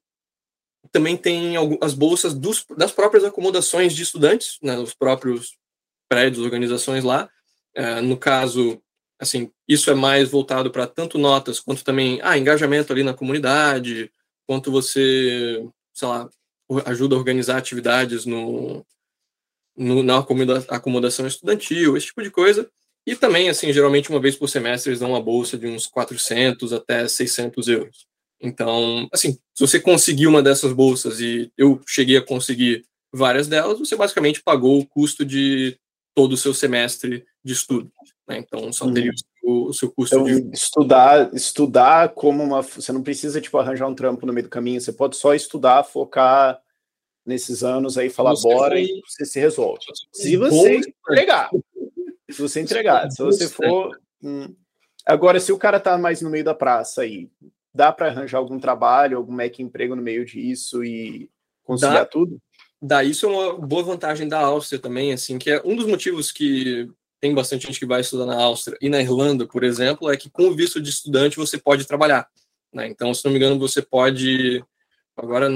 também tem as bolsas dos, das próprias acomodações de estudantes, né, os próprios prédios, organizações lá. É, no caso, assim, isso é mais voltado para tanto notas quanto também ah, engajamento ali na comunidade, quanto você, sei lá, ajuda a organizar atividades no, no, na acomodação estudantil, esse tipo de coisa. E também, assim, geralmente uma vez por semestre eles dão uma bolsa de uns 400 até 600 euros. Então, assim, se você conseguir uma dessas bolsas e eu cheguei a conseguir várias delas, você basicamente pagou o custo de todo o seu semestre de estudo. Né? Então, só teria uhum. o, seu custo então, de... Estudar, estudar como uma... Você não precisa, tipo, arranjar um trampo no meio do caminho, você pode só estudar, focar nesses anos aí, falar você bora foi... e você se resolve. Se você entregar. Se você entregar. Se você for... Hum. Agora, se o cara tá mais no meio da praça aí, dá para arranjar algum trabalho, algum Mac emprego no meio disso e conciliar dá, tudo? Dá, isso é uma boa vantagem da Áustria também, assim, que é um dos motivos que tem bastante gente que vai estudar na Áustria e na Irlanda, por exemplo, é que com o visto de estudante você pode trabalhar. Né? Então, se não me engano, você pode. Agora,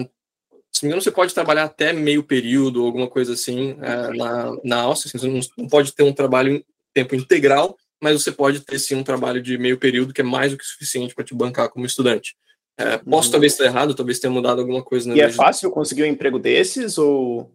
se não me engano, você pode trabalhar até meio período alguma coisa assim é, na, na Áustria. Assim, você não pode ter um trabalho em tempo integral, mas você pode ter sim um trabalho de meio período que é mais do que suficiente para te bancar como estudante. É, posso uhum. talvez estar errado, talvez tenha mudado alguma coisa. Na e é fácil conseguir um emprego desses ou?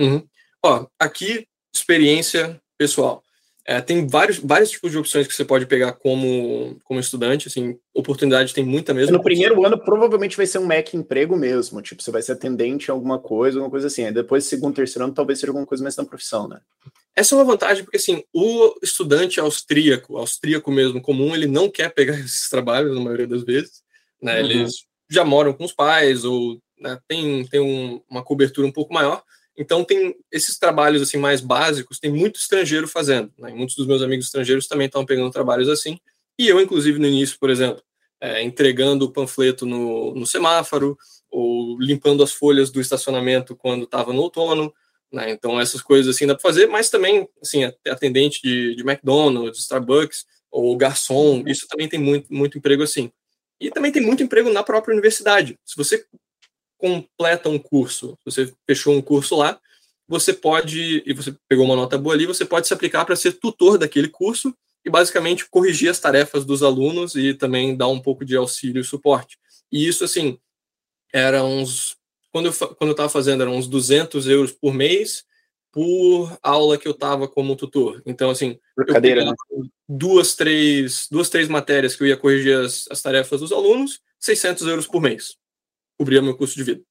Uhum. Ó, aqui experiência pessoal. É, tem vários, vários tipos de opções que você pode pegar como, como estudante, assim, oportunidade tem muita mesmo. No primeiro ano, provavelmente vai ser um Mac emprego mesmo, tipo, você vai ser atendente em alguma coisa, alguma coisa assim. Aí depois, segundo, terceiro ano, talvez seja alguma coisa mais na profissão, né? Essa é uma vantagem, porque, assim, o estudante austríaco, austríaco mesmo, comum, ele não quer pegar esses trabalhos, na maioria das vezes, né? Uhum. Eles já moram com os pais, ou né, tem, tem um, uma cobertura um pouco maior, então tem esses trabalhos assim mais básicos, tem muito estrangeiro fazendo. Né? Muitos dos meus amigos estrangeiros também estão pegando trabalhos assim. E eu, inclusive, no início, por exemplo, é, entregando o panfleto no, no semáforo ou limpando as folhas do estacionamento quando estava no outono. Né? Então essas coisas assim dá para fazer, mas também assim atendente de, de McDonald's, Starbucks ou garçom, isso também tem muito, muito emprego assim. E também tem muito emprego na própria universidade. Se você completa um curso, você fechou um curso lá, você pode, e você pegou uma nota boa ali, você pode se aplicar para ser tutor daquele curso e basicamente corrigir as tarefas dos alunos e também dar um pouco de auxílio e suporte. E isso, assim, era uns. Quando eu, quando eu estava fazendo, eram uns 200 euros por mês por aula que eu estava como tutor. Então, assim, cadeira, né? duas, três, duas, três matérias que eu ia corrigir as, as tarefas dos alunos, 600 euros por mês cobria meu custo de vida,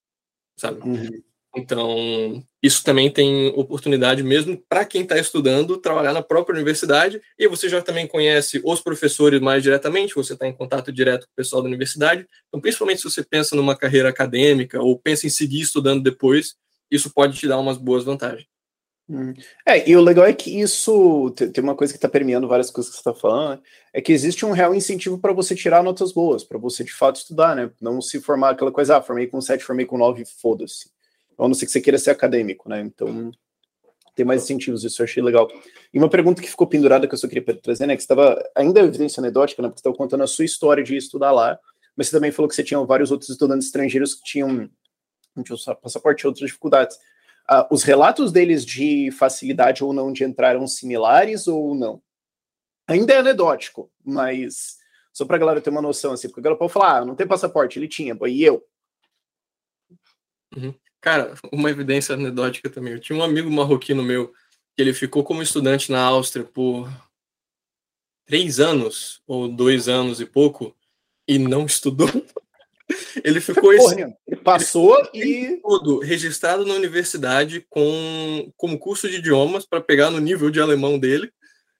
sabe? Uhum. Então, isso também tem oportunidade mesmo para quem está estudando trabalhar na própria universidade e você já também conhece os professores mais diretamente, você está em contato direto com o pessoal da universidade. Então, principalmente se você pensa numa carreira acadêmica ou pensa em seguir estudando depois, isso pode te dar umas boas vantagens. Hum. É, e o legal é que isso tem uma coisa que está permeando várias coisas que você está falando, é que existe um real incentivo para você tirar notas boas, para você de fato estudar, né? Não se formar aquela coisa, ah, formei com 7, formei com 9, foda-se. A não ser que você queira ser acadêmico, né? Então tem mais incentivos, isso eu achei legal. E uma pergunta que ficou pendurada que eu só queria trazer, né? Que você estava ainda é evidência anedótica, né? Porque você estava contando a sua história de estudar lá, mas você também falou que você tinha vários outros estudantes estrangeiros que tinham, tinham passaporte e outras dificuldades. Uh, os relatos deles de facilidade ou não de entrar eram similares ou não? Ainda é anedótico, mas só para a galera ter uma noção, assim, porque a galera pode falar, ah, não tem passaporte, ele tinha, e eu? Uhum. Cara, uma evidência anedótica também. Eu tinha um amigo marroquino meu, que ele ficou como estudante na Áustria por três anos, ou dois anos e pouco, e não estudou. Ele ficou esse, ele passou ele e todo registrado na universidade com como curso de idiomas para pegar no nível de alemão dele.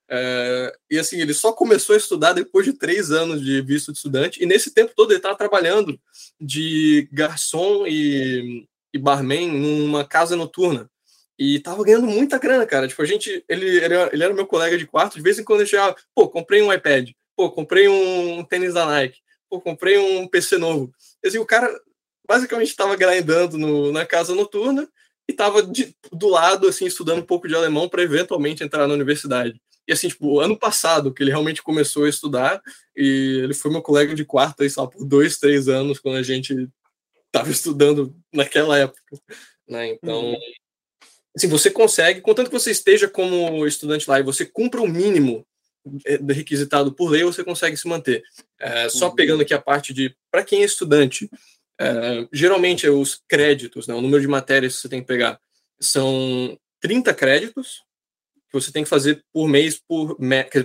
É, e assim, ele só começou a estudar depois de três anos de visto de estudante, e nesse tempo todo ele estava trabalhando de garçom e, e barman numa casa noturna. E tava ganhando muita grana, cara. Tipo, a gente, ele, ele, ele era meu colega de quarto, de vez em quando ele chegava, pô, comprei um iPad, pô, comprei um tênis da Nike pô, comprei um PC novo. Assim, o cara basicamente estava grindando no, na casa noturna e estava do lado, assim, estudando um pouco de alemão para eventualmente entrar na universidade. E assim, tipo, ano passado que ele realmente começou a estudar e ele foi meu colega de quarto aí, só por dois, três anos quando a gente estava estudando naquela época, né? Então, uhum. assim, você consegue, contanto que você esteja como estudante lá e você cumpra o mínimo é, requisitado por lei, você consegue se manter. É, só uhum. pegando aqui a parte de, para quem é estudante, é, geralmente é os créditos, né, o número de matérias que você tem que pegar, são 30 créditos que você tem que fazer por mês, por,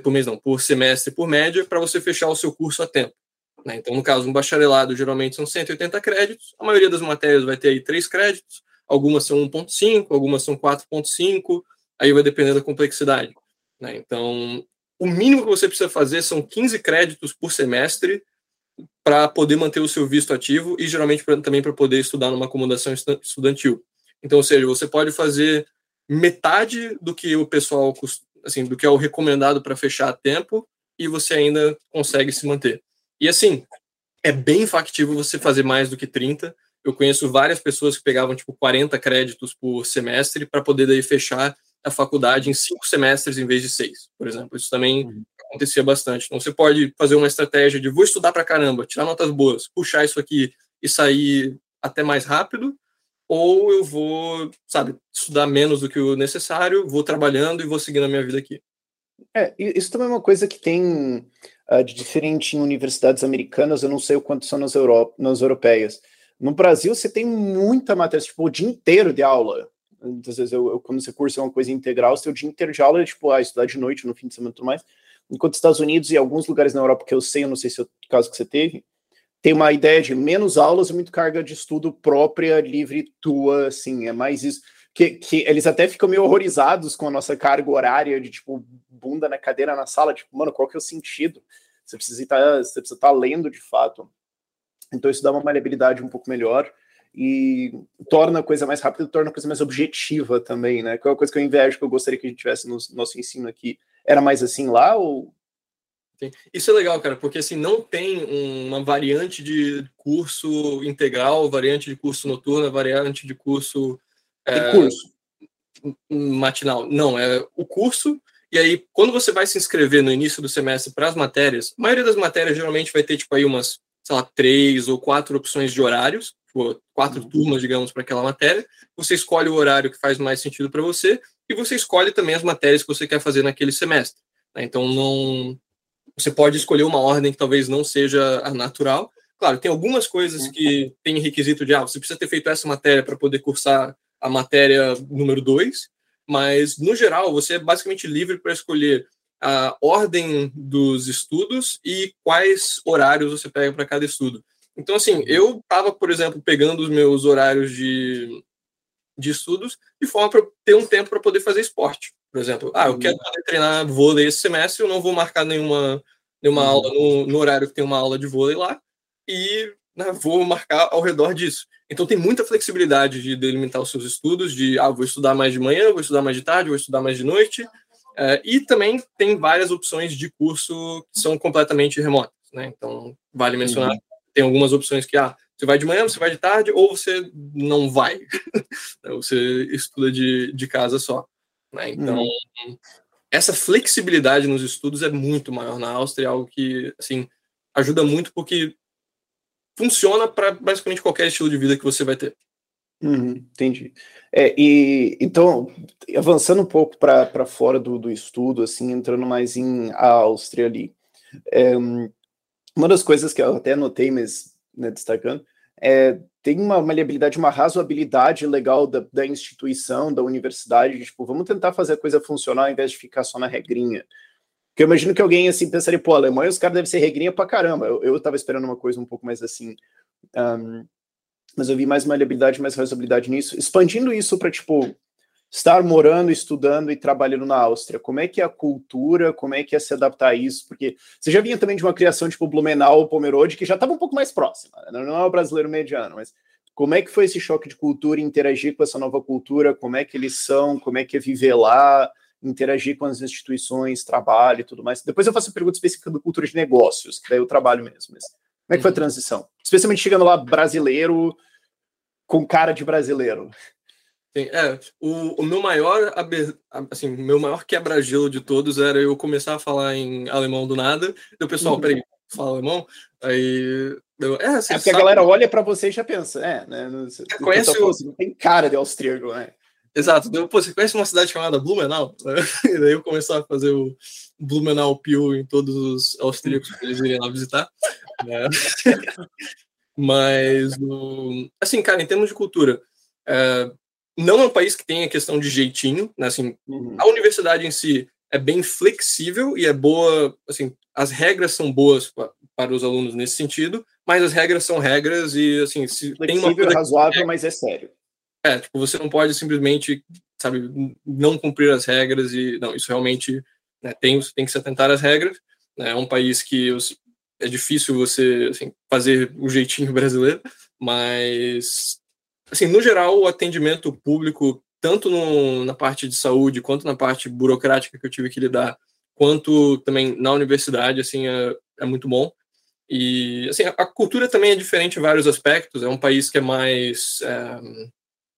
por mês não, por semestre, por média, para você fechar o seu curso a tempo. Né? Então, no caso, um bacharelado geralmente são 180 créditos, a maioria das matérias vai ter aí 3 créditos, algumas são 1.5, algumas são 4.5, aí vai depender da complexidade. Né? Então, o mínimo que você precisa fazer são 15 créditos por semestre para poder manter o seu visto ativo e geralmente pra, também para poder estudar numa acomodação estudantil. Então, ou seja, você pode fazer metade do que o pessoal, assim, do que é o recomendado para fechar a tempo e você ainda consegue se manter. E assim, é bem factível você fazer mais do que 30. Eu conheço várias pessoas que pegavam tipo 40 créditos por semestre para poder daí fechar a faculdade em cinco semestres em vez de seis, por exemplo. Isso também uhum. acontecia bastante. Então você pode fazer uma estratégia de vou estudar para caramba, tirar notas boas, puxar isso aqui e sair até mais rápido, ou eu vou, sabe, estudar menos do que o necessário, vou trabalhando e vou seguindo a minha vida aqui. É, isso também é uma coisa que tem uh, de diferente em universidades americanas, eu não sei o quanto são nas, Euro nas europeias. No Brasil, você tem muita matéria, tipo, o dia inteiro de aula. Muitas vezes, eu, eu, quando você cursa uma coisa integral, seu dia inteiro de aula é, tipo, ah, estudar de noite, no fim de semana e tudo mais. Enquanto Estados Unidos e alguns lugares na Europa que eu sei, eu não sei se é o caso que você teve, tem uma ideia de menos aulas e muito carga de estudo própria, livre, tua, assim, é mais isso. Que, que eles até ficam meio horrorizados com a nossa carga horária de, tipo, bunda na cadeira na sala, tipo, mano, qual que é o sentido? Você precisa estar, você precisa estar lendo de fato. Então isso dá uma maleabilidade um pouco melhor e torna a coisa mais rápida, torna a coisa mais objetiva também, né? Que é uma coisa que eu invejo, que eu gostaria que a gente tivesse no nosso ensino aqui. Era mais assim lá ou. Isso é legal, cara, porque assim não tem uma variante de curso integral, variante de curso noturno, variante de curso, é, curso matinal. Não, é o curso. E aí, quando você vai se inscrever no início do semestre para as matérias, a maioria das matérias geralmente vai ter tipo aí umas, sei lá, três ou quatro opções de horários, tipo, quatro uhum. turmas, digamos, para aquela matéria. Você escolhe o horário que faz mais sentido para você e você escolhe também as matérias que você quer fazer naquele semestre. Né? Então, não você pode escolher uma ordem que talvez não seja a natural. Claro, tem algumas coisas que tem requisito de, ah, você precisa ter feito essa matéria para poder cursar a matéria número 2, mas, no geral, você é basicamente livre para escolher a ordem dos estudos e quais horários você pega para cada estudo. Então, assim, eu estava, por exemplo, pegando os meus horários de, de estudos de forma para ter um tempo para poder fazer esporte. Por exemplo, ah, eu uhum. quero treinar vôlei esse semestre, eu não vou marcar nenhuma, nenhuma uhum. aula no, no, horário que tem uma aula de vôlei lá e né, vou marcar ao redor disso. Então tem muita flexibilidade de delimitar os seus estudos, de ah, vou estudar mais de manhã, vou estudar mais de tarde, vou estudar mais de noite. É, e também tem várias opções de curso que são completamente remotas, né? Então vale mencionar, uhum. tem algumas opções que ah, você vai de manhã, você vai de tarde, ou você não vai. você estuda de, de casa só. Né? Então, uhum. essa flexibilidade nos estudos é muito maior na Áustria, é algo que assim ajuda muito porque funciona para basicamente qualquer estilo de vida que você vai ter. Uhum, entendi. É, e então, avançando um pouco para fora do, do estudo, assim, entrando mais em Áustria ali. É, uma das coisas que eu até anotei, mas né, destacando, é tem uma maleabilidade, uma razoabilidade legal da, da instituição, da universidade, de, tipo, vamos tentar fazer a coisa funcionar ao invés de ficar só na regrinha. Porque eu imagino que alguém assim pensaria, pô, Alemanha os caras devem ser regrinha pra caramba. Eu, eu tava esperando uma coisa um pouco mais assim. Um, mas eu vi mais maleabilidade, mais razoabilidade nisso. Expandindo isso para, tipo, estar morando, estudando e trabalhando na Áustria? Como é que é a cultura, como é que é se adaptar a isso? Porque você já vinha também de uma criação tipo Blumenau, Pomerode, que já estava um pouco mais próxima, né? não é o brasileiro mediano, mas como é que foi esse choque de cultura, interagir com essa nova cultura, como é que eles são, como é que é viver lá, interagir com as instituições, trabalho e tudo mais. Depois eu faço pergunta específica do cultura de negócios, que daí eu trabalho mesmo. Mas como é que foi a uhum. transição? Especialmente chegando lá brasileiro, com cara de brasileiro. Sim, é, o, o meu maior assim, meu maior quebra-gelo de todos era eu começar a falar em alemão do nada, e o pessoal, uhum. peraí, fala alemão? Aí eu, é, assim, é porque sabe... a galera olha para você e já pensa, é, né? Não, você, conhece o... não tem cara de austríaco, né? Exato. Pô, você conhece uma cidade chamada Blumenau? E daí eu começar a fazer o Blumenau Pio em todos os austríacos que eles irem lá visitar. Né? Mas, assim, cara, em termos de cultura, é, não é um país que tem a questão de jeitinho, né? Assim, uhum. a universidade em si é bem flexível e é boa, assim, as regras são boas para os alunos nesse sentido, mas as regras são regras e, assim, se flexível, tem uma coisa razoável, é, mas é sério. É, tipo, você não pode simplesmente, sabe, não cumprir as regras e, não, isso realmente né, tem, tem que se atentar às regras, né, é um país que é difícil você, assim, fazer o jeitinho brasileiro, mas, assim, no geral, o atendimento público tanto no, na parte de saúde quanto na parte burocrática que eu tive que lidar, quanto também na universidade, assim, é, é muito bom. E, assim, a, a, cultura também é diferente em vários aspectos. É um país que é mais, é,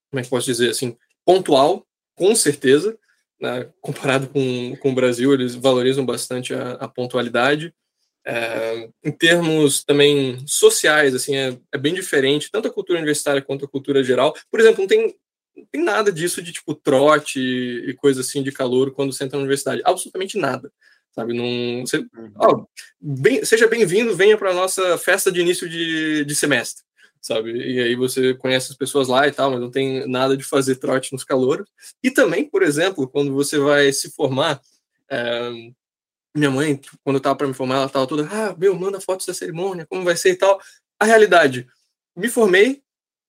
como é que posso dizer, assim, pontual, com certeza, né? comparado com, com o Brasil, eles valorizam bastante a, a pontualidade. É, em termos também sociais, assim, é, é, bem diferente, tanto a cultura universitária quanto a cultura geral. Por exemplo, não tem tem nada disso de tipo trote e coisa assim de calor quando você entra na universidade. Absolutamente nada. Sabe? Não, você, oh, bem, seja bem-vindo, venha para a nossa festa de início de, de semestre. Sabe? E aí você conhece as pessoas lá e tal, mas não tem nada de fazer trote nos calouros. E também, por exemplo, quando você vai se formar, é, minha mãe, quando eu tava para me formar, ela tava toda, ah, meu, manda fotos da cerimônia, como vai ser e tal. A realidade, me formei,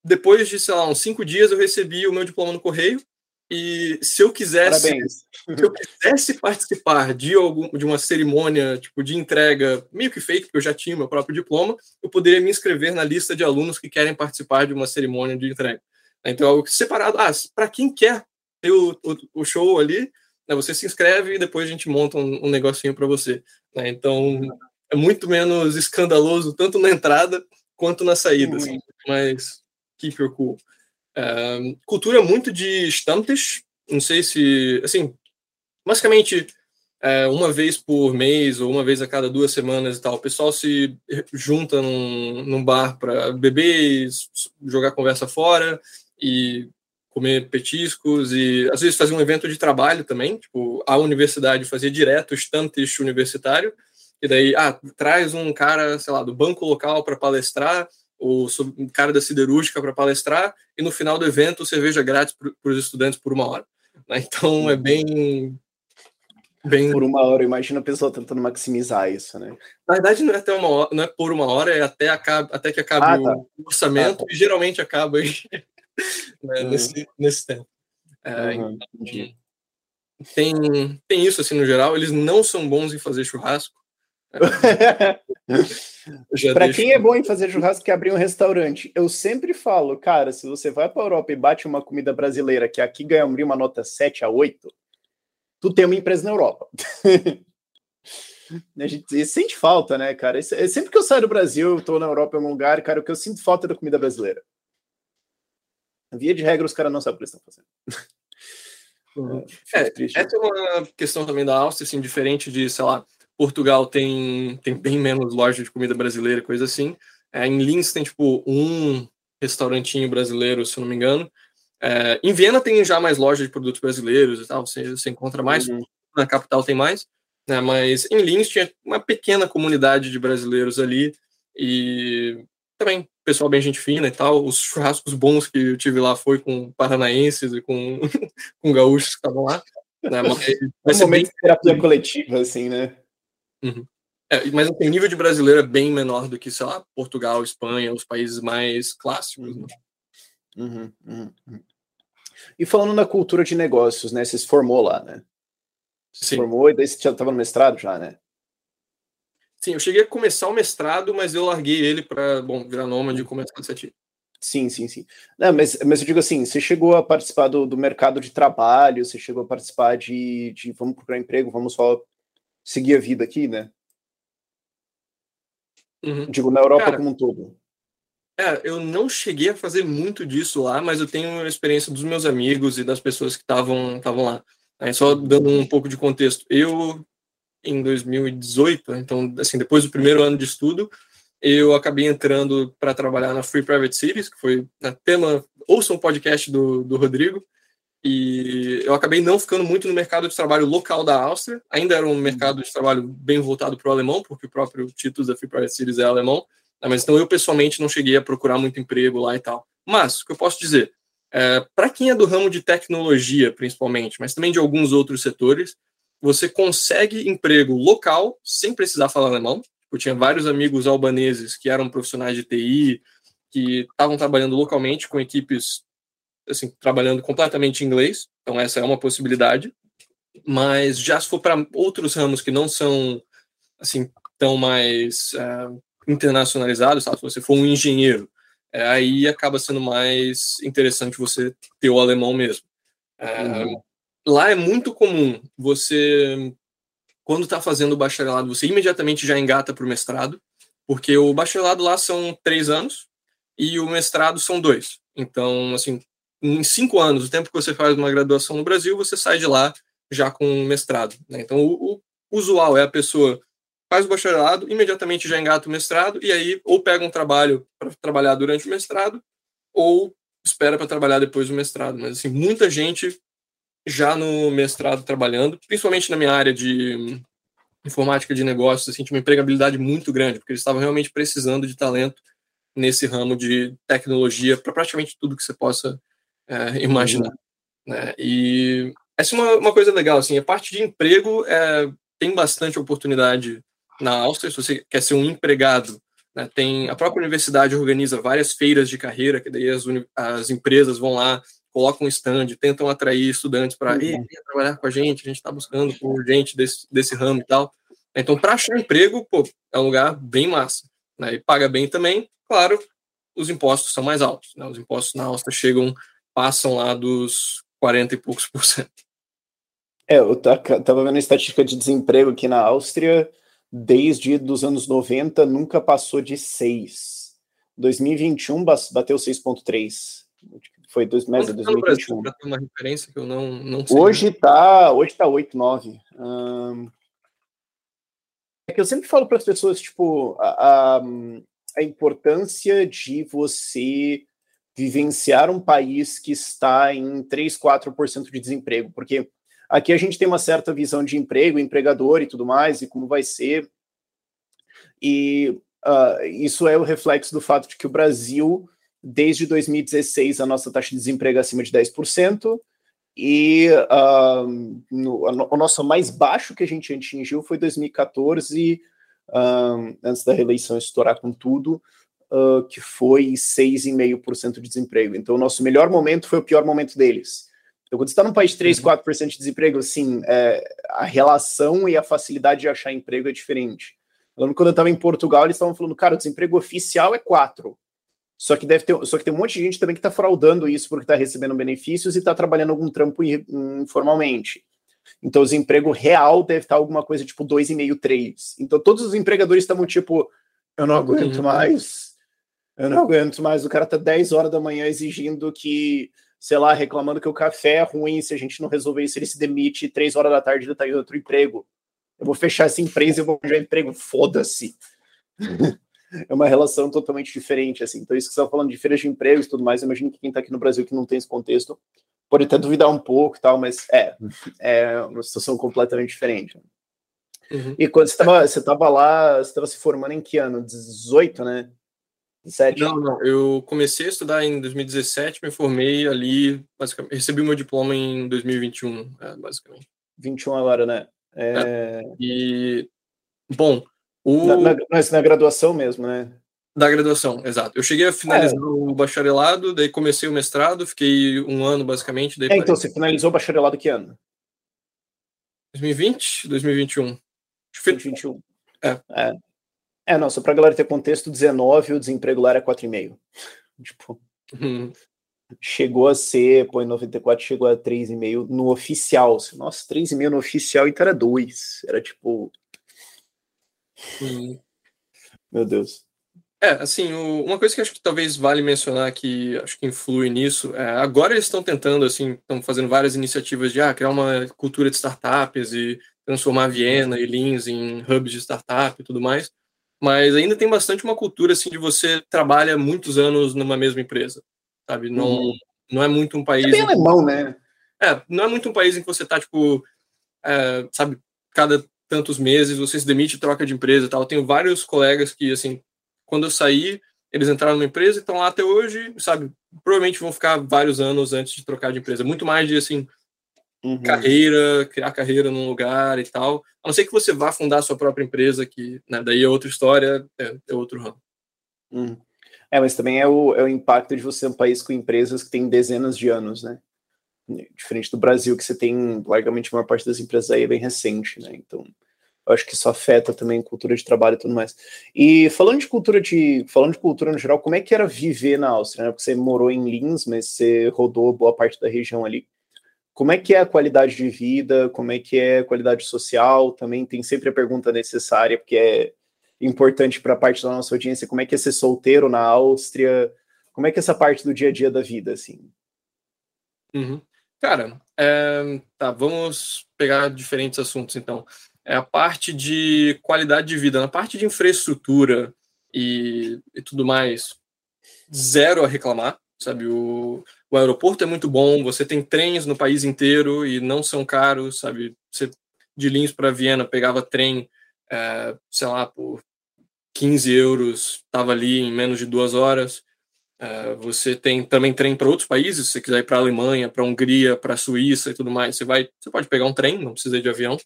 depois de, sei lá, uns cinco dias, eu recebi o meu diploma no correio. E se eu quisesse, se eu quisesse participar de algum de uma cerimônia tipo de entrega meio que fake, porque eu já tinha meu próprio diploma, eu poderia me inscrever na lista de alunos que querem participar de uma cerimônia de entrega. Então, algo separado. Ah, para quem quer ter o, o, o show ali, né, você se inscreve e depois a gente monta um, um negocinho para você. Né? Então, é muito menos escandaloso tanto na entrada quanto na saída. Assim, mas keep your cool. Cultura muito de estantes, não sei se, assim, basicamente é, uma vez por mês ou uma vez a cada duas semanas e tal, o pessoal se junta num, num bar para beber, jogar conversa fora e comer petiscos e às vezes fazer um evento de trabalho também, tipo, a universidade fazia direto estantes universitário, e daí, ah, traz um cara, sei lá, do banco local para palestrar o cara da siderúrgica para palestrar e no final do evento cerveja grátis para os estudantes por uma hora. Né? Então é bem, bem. Por uma hora, imagina a pessoa tentando maximizar isso, né? Na verdade, não é até uma hora, não é por uma hora, é até, acabe, até que acabe ah, tá. o orçamento, ah, tá. e geralmente acaba aí, né, uhum. nesse, nesse tempo. É, uhum, então, tem, tem isso assim no geral, eles não são bons em fazer churrasco. Para quem é bom em fazer churrasco que abrir um restaurante, eu sempre falo, cara, se você vai para a Europa e bate uma comida brasileira que aqui ganha uma nota 7 a 8, tu tem uma empresa na Europa. a gente sente falta, né, cara? É sempre que eu saio do Brasil, eu tô na Europa em algum lugar, cara, o que eu sinto falta é da comida brasileira. Via de regra, os caras não sabem o que eles estão fazendo. Uhum. É, é, essa é uma questão também da Áustria, assim, diferente de, sei lá, Portugal tem, tem bem menos loja de comida brasileira, coisa assim. É, em Linz tem, tipo, um restaurantinho brasileiro, se não me engano. É, em Viena tem já mais lojas de produtos brasileiros e tal, você, você encontra mais. Uhum. Na capital tem mais. Né, mas em Linz tinha uma pequena comunidade de brasileiros ali. E também pessoal bem gente fina e tal. Os churrascos bons que eu tive lá foi com paranaenses e com, com gaúchos que estavam lá. Né, mas, um momento bem... de terapia coletiva, assim, né? Uhum. É, mas assim, o nível de brasileiro é bem menor do que, sei lá, Portugal, Espanha, os países mais clássicos. Né? Uhum, uhum, uhum. E falando na cultura de negócios, né? Você se formou lá, né? Você se formou e daí você já estava no mestrado já, né? Sim, eu cheguei a começar o mestrado, mas eu larguei ele para, bom, virar nômade e começar a ser Sim, sim, sim. Não, mas, mas eu digo assim, você chegou a participar do, do mercado de trabalho, você chegou a participar de, de vamos procurar emprego, vamos só seguir a vida aqui, né? Uhum. Digo, na Europa Cara, como um todo. É, eu não cheguei a fazer muito disso lá, mas eu tenho a experiência dos meus amigos e das pessoas que estavam lá. Aí, só dando um pouco de contexto, eu em 2018, então assim depois do primeiro ano de estudo, eu acabei entrando para trabalhar na Free Private Cities, que foi na tema ouça um podcast do, do Rodrigo, e eu acabei não ficando muito no mercado de trabalho local da Áustria. Ainda era um uhum. mercado de trabalho bem voltado para o alemão, porque o próprio título da Free Private Series é alemão. Né? Mas então eu pessoalmente não cheguei a procurar muito emprego lá e tal. Mas o que eu posso dizer, É, Para quem é do ramo de tecnologia, principalmente, mas também de alguns outros setores, você consegue emprego local sem precisar falar alemão. Eu tinha vários amigos albaneses que eram profissionais de TI, que estavam trabalhando localmente com equipes, assim, trabalhando completamente em inglês. Então, essa é uma possibilidade. Mas já se for para outros ramos que não são, assim, tão mais uh, internacionalizados, sabe? se você for um engenheiro, é, aí acaba sendo mais interessante você ter o alemão mesmo. É, uhum. Lá é muito comum você, quando está fazendo o bacharelado, você imediatamente já engata para o mestrado, porque o bacharelado lá são três anos e o mestrado são dois. Então, assim, em cinco anos, o tempo que você faz uma graduação no Brasil, você sai de lá já com um mestrado. Né? Então, o, o usual é a pessoa faz o bacharelado, imediatamente já engata o mestrado, e aí ou pega um trabalho para trabalhar durante o mestrado, ou espera para trabalhar depois do mestrado. Mas, assim, muita gente já no mestrado trabalhando, principalmente na minha área de informática de negócios, assim, tinha uma empregabilidade muito grande, porque eles estavam realmente precisando de talento nesse ramo de tecnologia para praticamente tudo que você possa é, imaginar. Né? E essa é uma, uma coisa legal, assim, a parte de emprego é, tem bastante oportunidade na Áustria, se você quer ser um empregado, né, tem a própria universidade organiza várias feiras de carreira, que daí as, as empresas vão lá, colocam um stand, tentam atrair estudantes para uhum. trabalhar com a gente, a gente está buscando por gente desse, desse ramo e tal. Então, para achar emprego, pô, é um lugar bem massa. Né, e paga bem também, claro, os impostos são mais altos. Né, os impostos na Áustria chegam, passam lá dos 40 e poucos por cento. É, eu tava vendo a estatística de desemprego aqui na Áustria, desde dos anos 90 nunca passou de 6. 2021 bateu 6.3. Foi dois meses, 2021. Para ter uma referência que eu não, não sei. Hoje está hoje tá 8.9. Hum, é que eu sempre falo para as pessoas, tipo, a, a, a importância de você vivenciar um país que está em 3, 4% de desemprego, porque Aqui a gente tem uma certa visão de emprego, empregador e tudo mais, e como vai ser. E uh, isso é o reflexo do fato de que o Brasil, desde 2016, a nossa taxa de desemprego é acima de 10%, e uh, no, o nosso mais baixo que a gente atingiu foi 2014, uh, antes da reeleição estourar com tudo, uh, que foi 6,5% de desemprego. Então, o nosso melhor momento foi o pior momento deles. Então, quando você está num país de 3, 4% uhum. de desemprego, assim, é, a relação e a facilidade de achar emprego é diferente. Eu lembro quando eu estava em Portugal, eles estavam falando, cara, o desemprego oficial é 4. Só que deve ter, só que tem um monte de gente também que está fraudando isso porque está recebendo benefícios e está trabalhando algum trampo informalmente. Então, o desemprego real deve estar alguma coisa tipo 2,5, 3. Então, todos os empregadores estavam tipo, eu não aguento uhum. mais, eu não aguento mais. O cara tá 10 horas da manhã exigindo que sei lá, reclamando que o café é ruim, se a gente não resolver isso, ele se demite, três horas da tarde ele tá em outro emprego. Eu vou fechar essa empresa e vou arranjar emprego, foda-se. é uma relação totalmente diferente, assim. Então, isso que você estava falando de feiras de empregos e tudo mais, eu imagino que quem está aqui no Brasil que não tem esse contexto pode até duvidar um pouco e tal, mas é, é uma situação completamente diferente. Uhum. E quando você estava você tava lá, você estava se formando em que ano? 18, né? Não, não. Eu comecei a estudar em 2017, me formei ali, basicamente. Recebi meu diploma em 2021, é, basicamente. 21 agora, né? É... É. E, bom, o... Na, na, na, graduação mesmo, né? Da graduação, exato. Eu cheguei a finalizar é. o bacharelado, daí comecei o mestrado, fiquei um ano, basicamente. Daí é, então, você finalizou o bacharelado que ano? 2020? 2021. 2021. É. é. É, não, só pra galera ter contexto, 19 o desemprego lá era 4,5. tipo, uhum. chegou a ser, pô, em 94 chegou a 3,5 no oficial. Nossa, 3,5 no oficial, então era 2. Era tipo. Uhum. Meu Deus. É, assim, o, uma coisa que acho que talvez vale mencionar que acho que influi nisso, é, agora eles estão tentando, assim, estão fazendo várias iniciativas de ah, criar uma cultura de startups e transformar Viena e Linz em hubs de startup e tudo mais mas ainda tem bastante uma cultura assim de você trabalha muitos anos numa mesma empresa, sabe? Não, uhum. não é muito um país. É bem alemão, né? É, não é muito um país em que você tá tipo, é, sabe, cada tantos meses você se demite, troca de empresa, e tal. Eu tenho vários colegas que assim, quando eu saí, eles entraram numa empresa e estão lá até hoje, sabe? Provavelmente vão ficar vários anos antes de trocar de empresa. Muito mais de, assim, uhum. carreira, criar carreira num lugar e tal. A não ser que você vá fundar a sua própria empresa, que né, daí é outra história, é, é outro ramo. Uhum. É, mas também é o, é o impacto de você ser um país com empresas que têm dezenas de anos, né? Diferente do Brasil, que você tem largamente a maior parte das empresas aí é bem recente, né? Então, eu acho que isso afeta também cultura de trabalho e tudo mais. E falando de cultura de, falando de cultura no geral, como é que era viver na Áustria, né? Porque você morou em Linz, mas você rodou boa parte da região ali. Como é que é a qualidade de vida? Como é que é a qualidade social? Também tem sempre a pergunta necessária, porque é importante para a parte da nossa audiência, como é que é ser solteiro na Áustria? Como é que é essa parte do dia a dia da vida, assim? Uhum. Cara, é, tá, vamos pegar diferentes assuntos, então. É a parte de qualidade de vida, na parte de infraestrutura e, e tudo mais, zero a reclamar, sabe? O, o aeroporto é muito bom, você tem trens no país inteiro e não são caros, sabe? Você de Linz para Viena pegava trem, é, sei lá, por 15 euros, estava ali em menos de duas horas. Uh, você tem também trem para outros países, se você quiser ir para a Alemanha, para a Hungria, para a Suíça e tudo mais, você vai, você pode pegar um trem, não precisa ir de avião.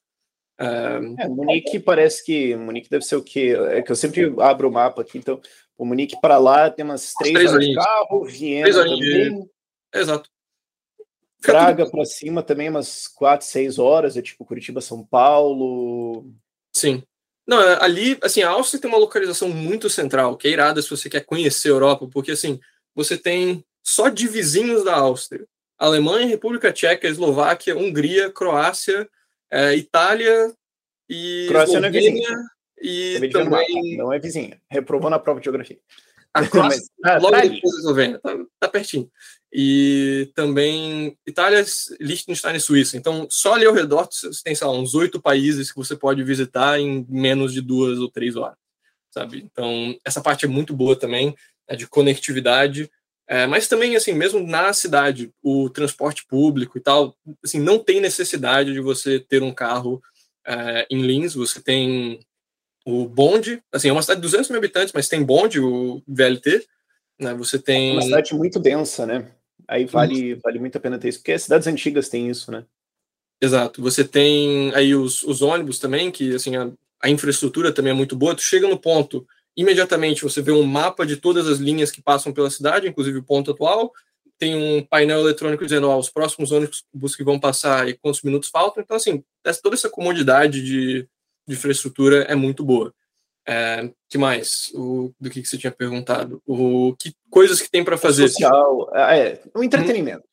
Uh, é, Munique parece que Munique deve ser o quê? É que eu sempre abro o mapa aqui, então o Munique para lá tem umas três, três horas de carro, Viena também. De... Exato. Praga para cima também umas quatro, seis horas, é tipo Curitiba, São Paulo. Sim. Não, é, ali, assim, a Áustria tem uma localização muito central, que é irada se você quer conhecer a Europa, porque, assim, você tem só de vizinhos da Áustria. Alemanha, República Tcheca, Eslováquia, Hungria, Croácia, é, Itália e Croácia não é vizinha. E também... Não é vizinha. Reprovou na prova de geografia. A Croácia, Mas, logo tá depois da Eslovênia, tá, tá pertinho e também Itália, Liechtenstein e Suíça. Então, só ali ao redor você tem, sei lá, uns oito países que você pode visitar em menos de duas ou três horas, sabe? Então, essa parte é muito boa também, é de conectividade, é, mas também, assim, mesmo na cidade, o transporte público e tal, assim, não tem necessidade de você ter um carro é, em Linz, você tem o bonde, assim, é uma cidade de 200 mil habitantes, mas tem bonde, o VLT, né, você tem... É uma cidade muito densa, né? Aí vale, vale muito a pena ter isso, porque as cidades antigas têm isso, né? Exato. Você tem aí os, os ônibus também, que assim, a, a, infraestrutura também é muito boa. Tu chega no ponto, imediatamente você vê um mapa de todas as linhas que passam pela cidade, inclusive o ponto atual. Tem um painel eletrônico dizendo ó, os próximos ônibus que vão passar e quantos minutos faltam. Então, assim, toda essa comodidade de, de infraestrutura é muito boa. É, que mais? O, do que, que você tinha perguntado? O que coisas que tem para fazer? Social, é, é, o entretenimento.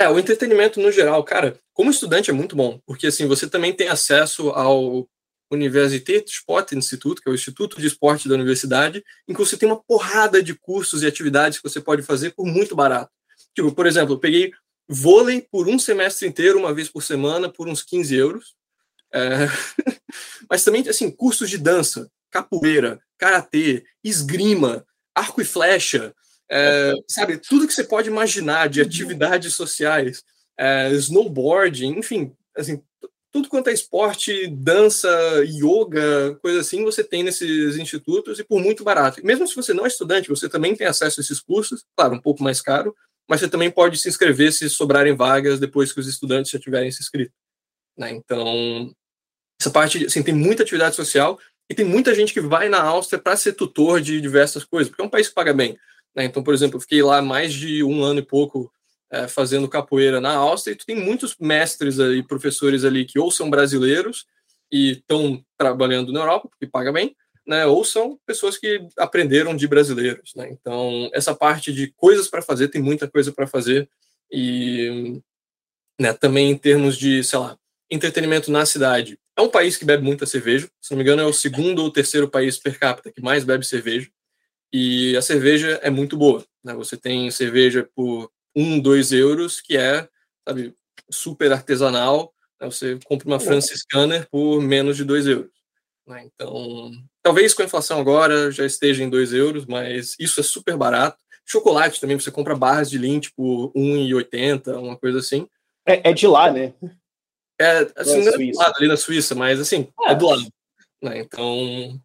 É, o entretenimento no geral, cara, como estudante é muito bom, porque assim você também tem acesso ao Universität Sport Institute, que é o Instituto de Esporte da Universidade, em que você tem uma porrada de cursos e atividades que você pode fazer por muito barato. Tipo, por exemplo, eu peguei vôlei por um semestre inteiro, uma vez por semana, por uns 15 euros. É... Mas também, assim, cursos de dança capoeira, karatê, esgrima, arco e flecha, é, sabe, tudo que você pode imaginar de atividades sociais, é, snowboarding, enfim, assim, tudo quanto é esporte, dança, yoga, coisa assim, você tem nesses institutos e por muito barato. Mesmo se você não é estudante, você também tem acesso a esses cursos, claro, um pouco mais caro, mas você também pode se inscrever se sobrarem vagas depois que os estudantes já tiverem se inscrito. Né? Então, essa parte, assim, tem muita atividade social e tem muita gente que vai na Áustria para ser tutor de diversas coisas, porque é um país que paga bem. Né? Então, por exemplo, eu fiquei lá mais de um ano e pouco é, fazendo capoeira na Áustria, e tu tem muitos mestres e professores ali que ou são brasileiros e estão trabalhando na Europa, porque paga bem, né? ou são pessoas que aprenderam de brasileiros. Né? Então, essa parte de coisas para fazer, tem muita coisa para fazer, e né, também em termos de, sei lá, entretenimento na cidade. É um país que bebe muita cerveja. Se não me engano, é o segundo ou terceiro país per capita que mais bebe cerveja. E a cerveja é muito boa. Né? Você tem cerveja por um, dois euros, que é sabe, super artesanal. Né? Você compra uma franciscana por menos de dois euros. Né? Então, talvez com a inflação agora já esteja em dois euros, mas isso é super barato. Chocolate também, você compra barras de Lindt por 1,80, uma coisa assim. É, é de lá, né? É, assim, é do lado, ali na Suíça, mas assim, é, é do lado. Né? Então,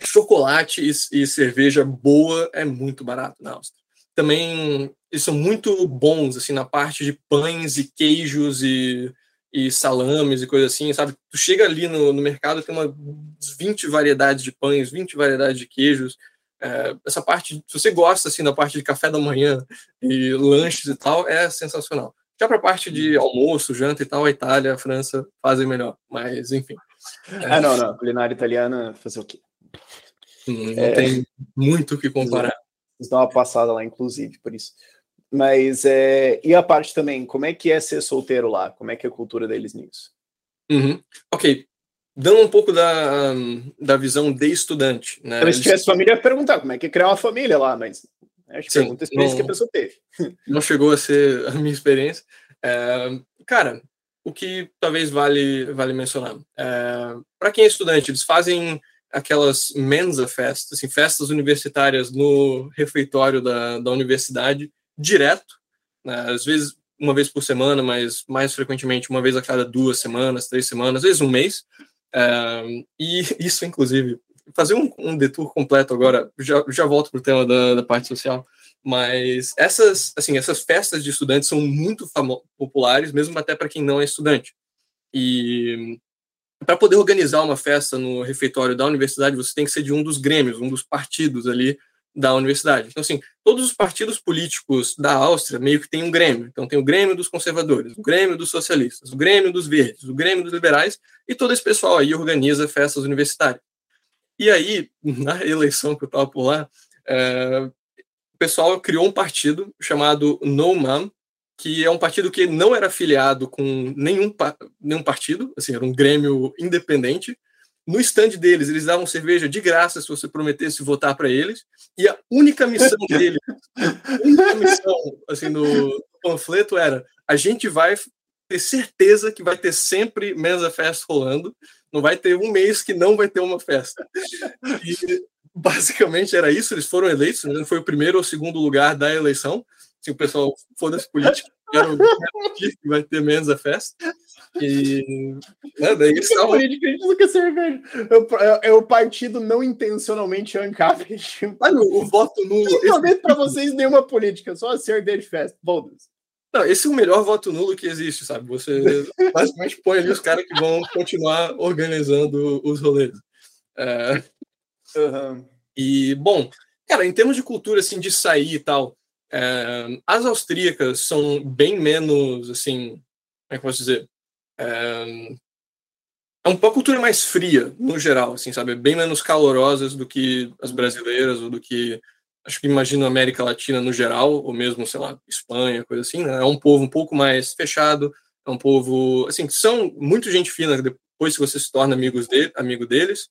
chocolate e, e, cerveja boa é muito barato na Áustria. Também eles são muito bons assim na parte de pães e queijos e, e salames e coisa assim, sabe? Tu chega ali no, no mercado tem umas 20 variedades de pães, 20 variedades de queijos. É, essa parte, se você gosta assim da parte de café da manhã e lanches e tal, é sensacional. Já para a parte de almoço, janta e tal, a Itália, a França fazem melhor, mas enfim. É... Ah, não, não. Culinária italiana, fazer o quê? Não, não é... tem muito o que comparar. Eles dão uma passada lá, inclusive, por isso. Mas, é... e a parte também, como é que é ser solteiro lá? Como é que é a cultura deles nisso? Uhum. Ok, dando um pouco da, da visão de estudante. Né? Então, se tivesse família, ia perguntar como é que é criar uma família lá, mas acho que pergunta a experiência não, que a pessoa teve. Não chegou a ser a minha experiência. É, cara, o que talvez vale, vale mencionar. É, Para quem é estudante, eles fazem aquelas mensa festas, assim, festas universitárias no refeitório da, da universidade, direto, né? às vezes uma vez por semana, mas mais frequentemente uma vez a cada duas semanas, três semanas, às vezes um mês. É, e isso, inclusive, fazer um, um detour completo agora, já, já volto para o tema da, da parte social, mas essas, assim, essas festas de estudantes são muito populares, mesmo até para quem não é estudante. E para poder organizar uma festa no refeitório da universidade, você tem que ser de um dos grêmios, um dos partidos ali da universidade. Então, assim, todos os partidos políticos da Áustria meio que tem um grêmio. Então, tem o grêmio dos conservadores, o grêmio dos socialistas, o grêmio dos verdes, o grêmio dos liberais, e todo esse pessoal aí organiza festas universitárias. E aí, na eleição que eu estava por lá, é, pessoal criou um partido chamado No Man, que é um partido que não era afiliado com nenhum, nenhum partido, assim, era um grêmio independente. No stand deles, eles davam cerveja de graça se você prometesse votar para eles. E a única missão deles, a única missão assim, no panfleto era: a gente vai ter certeza que vai ter sempre Mensa Fest rolando. Não vai ter um mês que não vai ter uma festa. E basicamente era isso, eles foram eleitos, né? foi o primeiro ou segundo lugar da eleição. Se o pessoal foda-se política, quero que vai ter menos a festa. E né, daí eles estavam... política, a gente nunca cerveja. É, é, o partido não intencionalmente ANCAP. Olha o, voto nulo. Não esse... para vocês nenhuma política, só a cerveja de festa. Foda-se. Não, esse é o melhor voto nulo que existe, sabe? Você basicamente põe ali os caras que vão continuar organizando os rolês. É... Uhum. E, bom, cara, em termos de cultura, assim, de sair e tal, é, as austríacas são bem menos, assim, como é que eu posso dizer? É, é uma cultura mais fria, no geral, assim, sabe? Bem menos calorosas do que as brasileiras ou do que, acho que imagino, América Latina no geral, ou mesmo, sei lá, Espanha, coisa assim, né? É um povo um pouco mais fechado, é um povo, assim, são muito gente fina depois que você se torna amigos de, amigo deles,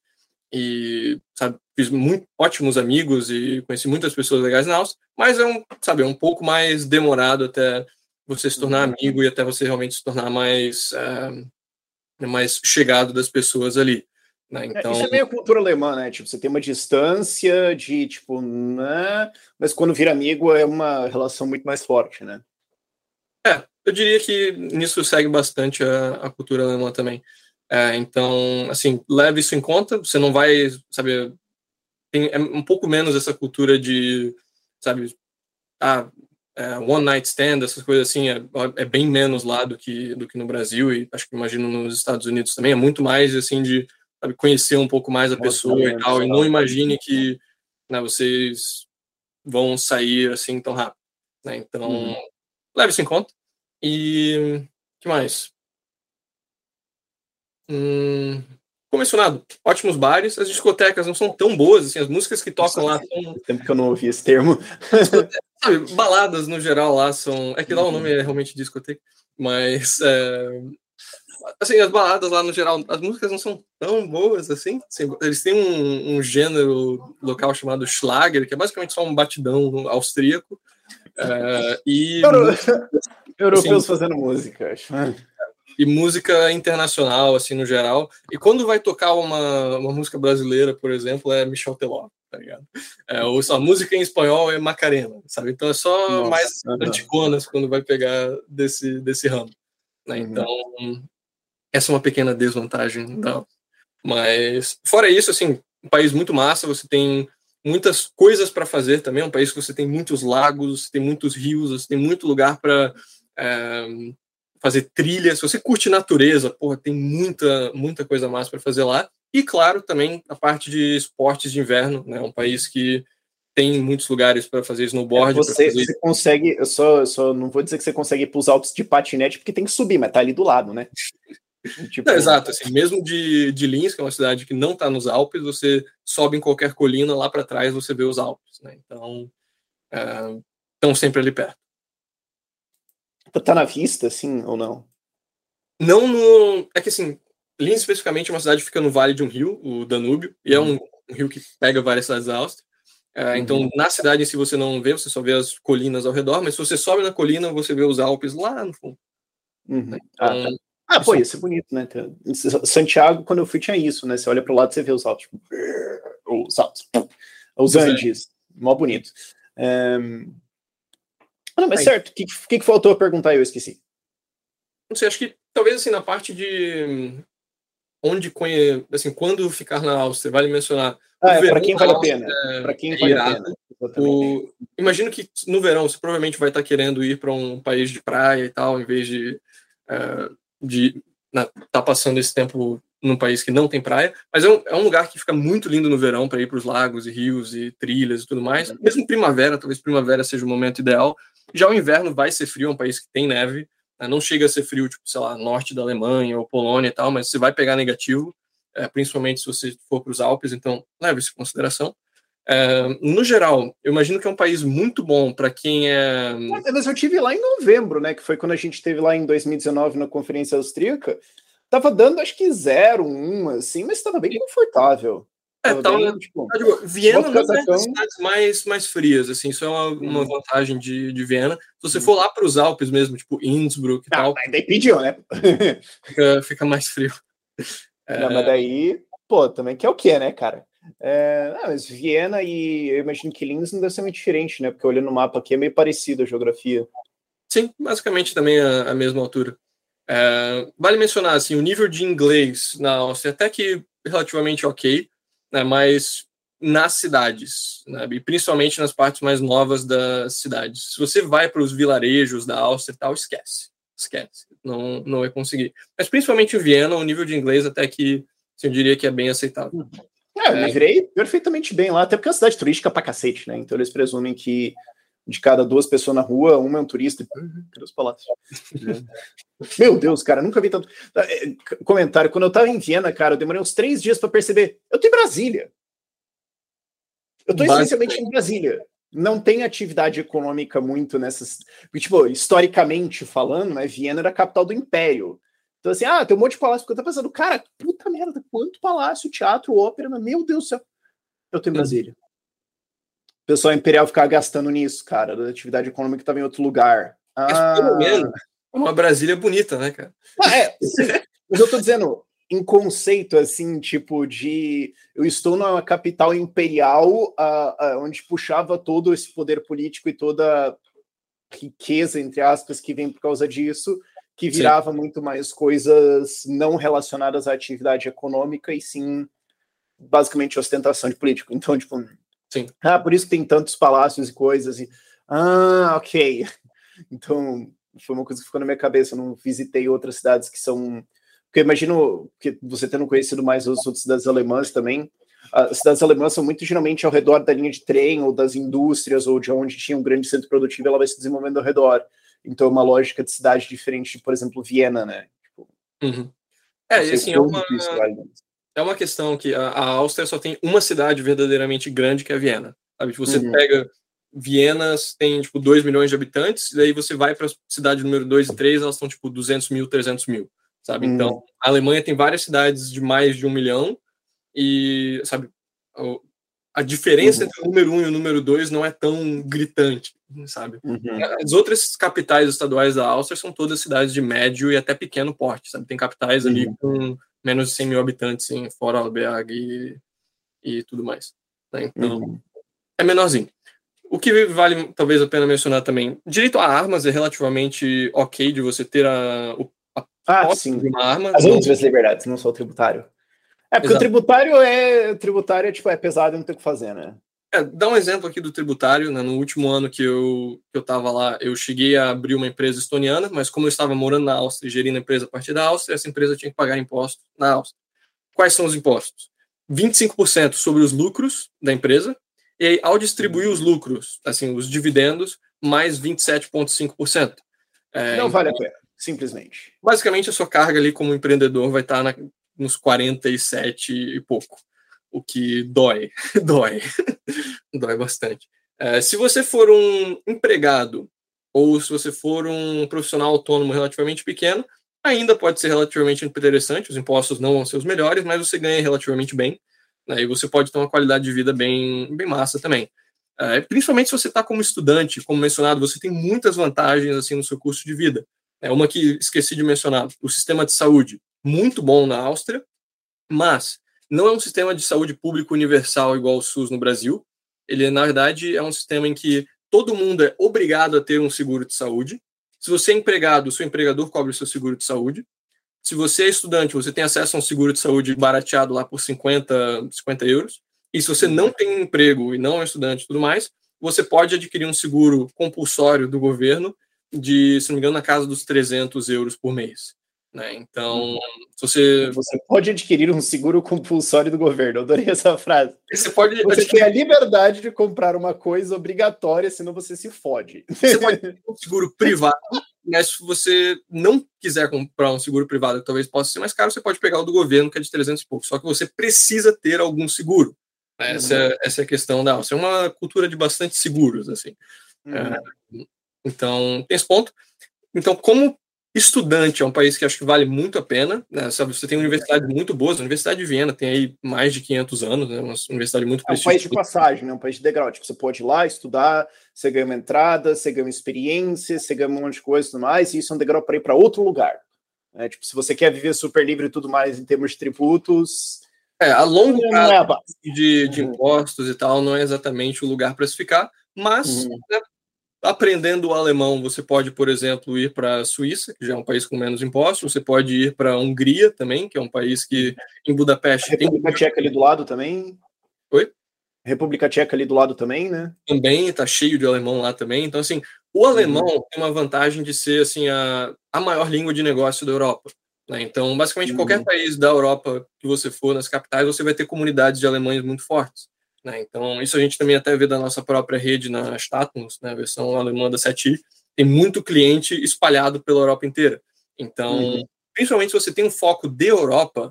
e sabe, fiz muito ótimos amigos e conheci muitas pessoas legais na Áustria, mas é um, sabe, é um pouco mais demorado até você se tornar uhum. amigo e até você realmente se tornar mais é, mais chegado das pessoas ali. Né? Então... É, isso é meio cultura alemã, né? Tipo, você tem uma distância de tipo, né? Mas quando vira amigo é uma relação muito mais forte, né? É, eu diria que nisso segue bastante a, a cultura alemã também. É, então, assim, leve isso em conta. Você não vai, sabe, tem é um pouco menos essa cultura de, sabe, ah, é, one night stand, essas coisas assim, é, é, bem menos lá do que do que no Brasil e acho que imagino nos Estados Unidos também. É muito mais assim de sabe, conhecer um pouco mais a pessoa e tal. E não imagine que né, vocês vão sair assim tão rápido. Né? Então, uhum. leve isso em conta. E que mais? Hum, mencionado, ótimos bares, as discotecas não são tão boas, assim, as músicas que tocam lá são... Tempo que eu não ouvi esse termo. Sabe, baladas no geral lá são... É que lá o nome é realmente discoteca, mas... É... Assim, as baladas lá no geral, as músicas não são tão boas assim. assim eles têm um, um, gênero local chamado Schlager, que é basicamente só um batidão austríaco. É, e... Euro... Europeus assim, fazendo música, acho e música internacional, assim, no geral. E quando vai tocar uma, uma música brasileira, por exemplo, é Michel Teló, tá ligado? É, ou a música em espanhol é Macarena, sabe? Então é só Nossa, mais antigonas quando vai pegar desse, desse ramo. Né? Uhum. Então, essa é uma pequena desvantagem da. Mas, fora isso, assim, um país muito massa, você tem muitas coisas para fazer também, é um país que você tem muitos lagos, tem muitos rios, você tem muito lugar para é, fazer trilhas. Se você curte natureza, porra, tem muita, muita coisa massa para fazer lá. E, claro, também a parte de esportes de inverno, né? Um país que tem muitos lugares para fazer snowboard. É, você, fazer... você, consegue, eu só, eu só não vou dizer que você consegue ir para os Alpes de patinete, porque tem que subir, mas tá ali do lado, né? Tipo... Não, exato, assim, mesmo de, de Linz, que é uma cidade que não está nos Alpes, você sobe em qualquer colina, lá para trás você vê os Alpes, né? Então, estão é, sempre ali perto. Tá na vista, assim, ou não? Não no... É que, assim, Linz especificamente é uma cidade que fica no vale de um rio, o Danúbio, e é um, um rio que pega várias cidades da Áustria. É, então, uhum. na cidade si você não vê, você só vê as colinas ao redor, mas se você sobe na colina, você vê os Alpes lá no fundo. Uhum. Ah, então, ah, tá. Ah, pô, isso é bonito, né? Santiago, quando eu fui, tinha isso, né? Você olha pro lado, você vê os altos, tipo, os altos, os Andes, mó bonito. Um... Ah, não, mas Aí. certo, o que, que, que faltou perguntar eu esqueci? Não sei, acho que talvez assim, na parte de onde conhe... assim, quando ficar na Áustria, vale mencionar. Ah, é, para quem vale a pena. É, para quem vale a pena. O... Imagino que no verão você provavelmente vai estar querendo ir para um país de praia e tal, em vez de uh, de estar tá passando esse tempo num país que não tem praia, mas é um, é um lugar que fica muito lindo no verão para ir para os lagos e rios e trilhas e tudo mais. Mesmo primavera, talvez primavera seja o momento ideal. Já o inverno vai ser frio, é um país que tem neve, né? não chega a ser frio, tipo, sei lá, norte da Alemanha ou Polônia e tal, mas você vai pegar negativo, é, principalmente se você for para os Alpes, então leve isso em consideração. É, no geral, eu imagino que é um país muito bom para quem é. Mas eu tive lá em novembro, né? Que foi quando a gente esteve lá em 2019 na conferência austríaca. Tava dando acho que zero, um, assim, mas estava bem confortável. É, tava bem, tipo, tipo, Viena não é das cidades mais, mais frias, assim, isso é uma, uma hum. vantagem de, de Viena. Se você hum. for lá para os Alpes mesmo, tipo Innsbruck e ah, tal. Daí pediu, né? fica, fica mais frio. Não, é... mas daí, pô, também que é o que, né, cara? É, não, mas Viena e eu imagino que Linz não deve ser muito diferente, né? Porque olhando no mapa aqui é meio parecido a geografia. Sim, basicamente também a, a mesma altura. É, vale mencionar assim, o nível de inglês na Áustria até que relativamente ok, né, mas nas cidades, né, e principalmente nas partes mais novas das cidades. Se você vai para os vilarejos da Áustria e tal, esquece, esquece, não, não vai conseguir. Mas principalmente em Viena, o nível de inglês até que assim, eu diria que é bem aceitável. Uhum. É, eu me virei perfeitamente bem lá, até porque é uma cidade turística pra cacete, né? Então eles presumem que de cada duas pessoas na rua, uma é um turista. Cadê os palácios? Meu Deus, cara, nunca vi tanto. É, comentário: quando eu tava em Viena, cara, eu demorei uns três dias para perceber. Eu tô em Brasília. Eu tô essencialmente em Brasília. Não tem atividade econômica muito nessas. Tipo, historicamente falando, né? Viena era a capital do Império. Então, assim, ah, tem um monte de palácio, porque eu tô pensando, cara, puta merda, quanto palácio, teatro, ópera, meu Deus do céu. Eu tô em Brasília. O pessoal imperial ficava gastando nisso, cara, da atividade econômica estava em outro lugar. Mas ah. pelo menos uma Brasília bonita, né, cara? Ah, é, mas eu tô dizendo, em conceito, assim, tipo de. Eu estou numa capital imperial uh, uh, onde puxava todo esse poder político e toda riqueza, entre aspas, que vem por causa disso, que virava sim. muito mais coisas não relacionadas à atividade econômica e sim basicamente ostentação de político. Então, tipo, sim. ah, por isso que tem tantos palácios e coisas e ah, ok. Então, foi uma coisa que ficou na minha cabeça. Eu não visitei outras cidades que são porque eu imagino que você tendo conhecido mais as outras cidades alemãs também, as cidades alemãs são muito geralmente ao redor da linha de trem ou das indústrias ou de onde tinha um grande centro produtivo, ela vai se desenvolvendo ao redor. Então, é uma lógica de cidade diferente de, por exemplo, Viena, né? Tipo, uhum. É, e assim, é uma, é uma questão que a, a, Áustria só tem uma cidade verdadeiramente grande, que é Viena. Sabe? Tipo, você uhum. pega Viena, tem, tipo, 2 milhões de habitantes, e daí você vai para a cidade número 2 e 3, elas estão, tipo, 200 mil, 300 mil, sabe? Uhum. Então, a Alemanha tem várias cidades de mais de um milhão, e, sabe, a diferença uhum. entre o número 1 um e o número 2 não é tão gritante, sabe? Uhum. As outras capitais estaduais da Áustria são todas cidades de médio e até pequeno porte, sabe? Tem capitais uhum. ali com menos de 100 mil habitantes, assim, fora BH e, e tudo mais. Né? Então, uhum. é menorzinho. O que vale talvez a pena mencionar também, direito a armas é relativamente ok de você ter a, a ah, sim. de uma arma. As outras liberdades, não só o tributário. É, porque Exato. o tributário é. O tributário é, tipo, é pesado e não tem o que fazer, né? É, dá um exemplo aqui do tributário. Né? No último ano que eu que eu estava lá, eu cheguei a abrir uma empresa estoniana, mas como eu estava morando na Áustria e gerindo a empresa a partir da Áustria, essa empresa tinha que pagar impostos na Áustria. Quais são os impostos? 25% sobre os lucros da empresa, e aí, ao distribuir os lucros, assim, os dividendos, mais 27,5%. É, Não vale então, a pena, simplesmente. Basicamente, a sua carga ali como empreendedor vai estar na, nos 47 e pouco, o que dói, dói, dói bastante. É, se você for um empregado ou se você for um profissional autônomo relativamente pequeno, ainda pode ser relativamente interessante, os impostos não vão ser os melhores, mas você ganha relativamente bem, né, e você pode ter uma qualidade de vida bem, bem massa também. É, principalmente se você está como estudante, como mencionado, você tem muitas vantagens assim no seu curso de vida. É uma que esqueci de mencionar, o sistema de saúde, muito bom na Áustria, mas não é um sistema de saúde público universal igual o SUS no Brasil. Ele, na verdade, é um sistema em que todo mundo é obrigado a ter um seguro de saúde. Se você é empregado, o seu empregador cobre o seu seguro de saúde. Se você é estudante, você tem acesso a um seguro de saúde barateado lá por 50, 50 euros. E se você não tem emprego e não é estudante e tudo mais, você pode adquirir um seguro compulsório do governo de, se não me engano, na casa dos 300 euros por mês. Né? Então, se você. Você pode adquirir um seguro compulsório do governo. Eu adorei essa frase. Você pode. Você adquirir... tem a liberdade de comprar uma coisa obrigatória, senão você se fode. Você pode ter um seguro privado, mas se você não quiser comprar um seguro privado, que talvez possa ser mais caro, você pode pegar o do governo, que é de 300 e pouco. Só que você precisa ter algum seguro. Né? Essa, uhum. essa é a questão da Áustria. É uma cultura de bastante seguros, assim. Uhum. É, então, tem esse ponto. Então, como estudante, é um país que acho que vale muito a pena. Né? Sabe, você tem universidades muito boas. A Universidade de Viena tem aí mais de 500 anos, né? uma universidade muito É um país de passagem, né? um país de degrau. Tipo, você pode ir lá estudar, você ganha uma entrada, você ganha uma experiência, você ganha um monte de coisa e tudo mais, e isso é um degrau para ir para outro lugar. É, tipo, se você quer viver super livre e tudo mais em termos de tributos, é, a longo prazo é de, de uhum. impostos e tal, não é exatamente o lugar para se ficar, mas uhum. né, aprendendo o alemão, você pode, por exemplo, ir para a Suíça, que já é um país com menos impostos, você pode ir para a Hungria também, que é um país que em Budapeste. A República tem... Tcheca ali do lado também. Oi? República Tcheca ali do lado também, né? Também está cheio de alemão lá também. Então, assim, o alemão uhum. tem uma vantagem de ser assim a, a maior língua de negócio da Europa. Né? Então, basicamente, qualquer uhum. país da Europa que você for, nas capitais, você vai ter comunidades de alemães muito fortes. Né? Então, isso a gente também até vê da nossa própria rede na Status, né, a versão alemã da SETI, tem muito cliente espalhado pela Europa inteira. Então, uhum. principalmente se você tem um foco de Europa,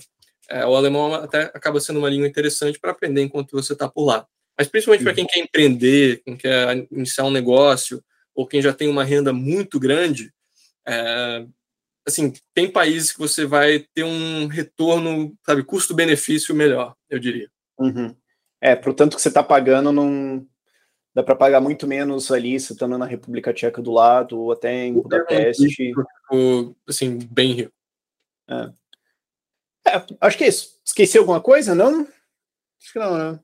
é, o alemão até acaba sendo uma língua interessante para aprender enquanto você está por lá. Mas principalmente para quem quer empreender, quem quer iniciar um negócio, ou quem já tem uma renda muito grande, é, assim, tem países que você vai ter um retorno, sabe, custo-benefício melhor, eu diria. Uhum. É, pro tanto que você está pagando, não dá para pagar muito menos ali, você estando na República Tcheca do lado, ou até em Budapeste. Assim, bem rico. É. é. acho que é isso. Esqueci alguma coisa, não? Acho que não, né?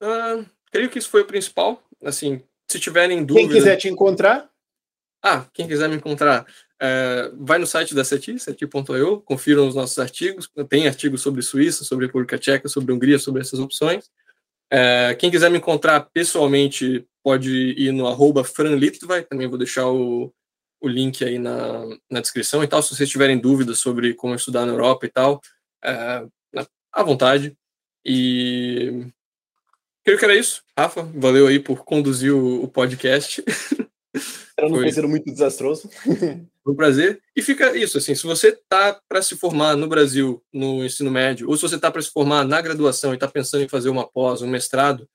Uh, creio que isso foi o principal. Assim, se tiverem dúvidas... Quem quiser te encontrar... Ah, quem quiser me encontrar, é, vai no site da SETI, seti.io, confiram os nossos artigos. Tem artigos sobre Suíça, sobre República Tcheca, sobre Hungria, sobre essas opções. É, quem quiser me encontrar pessoalmente pode ir no arroba franlitvai, também vou deixar o, o link aí na, na descrição e tal. Se vocês tiverem dúvidas sobre como estudar na Europa e tal, é, à vontade. E creio que era isso. Rafa, valeu aí por conduzir o, o podcast. Era um prazer muito desastroso. Foi um prazer. E fica isso, assim, se você tá para se formar no Brasil, no ensino médio, ou se você tá para se formar na graduação e está pensando em fazer uma pós, um mestrado,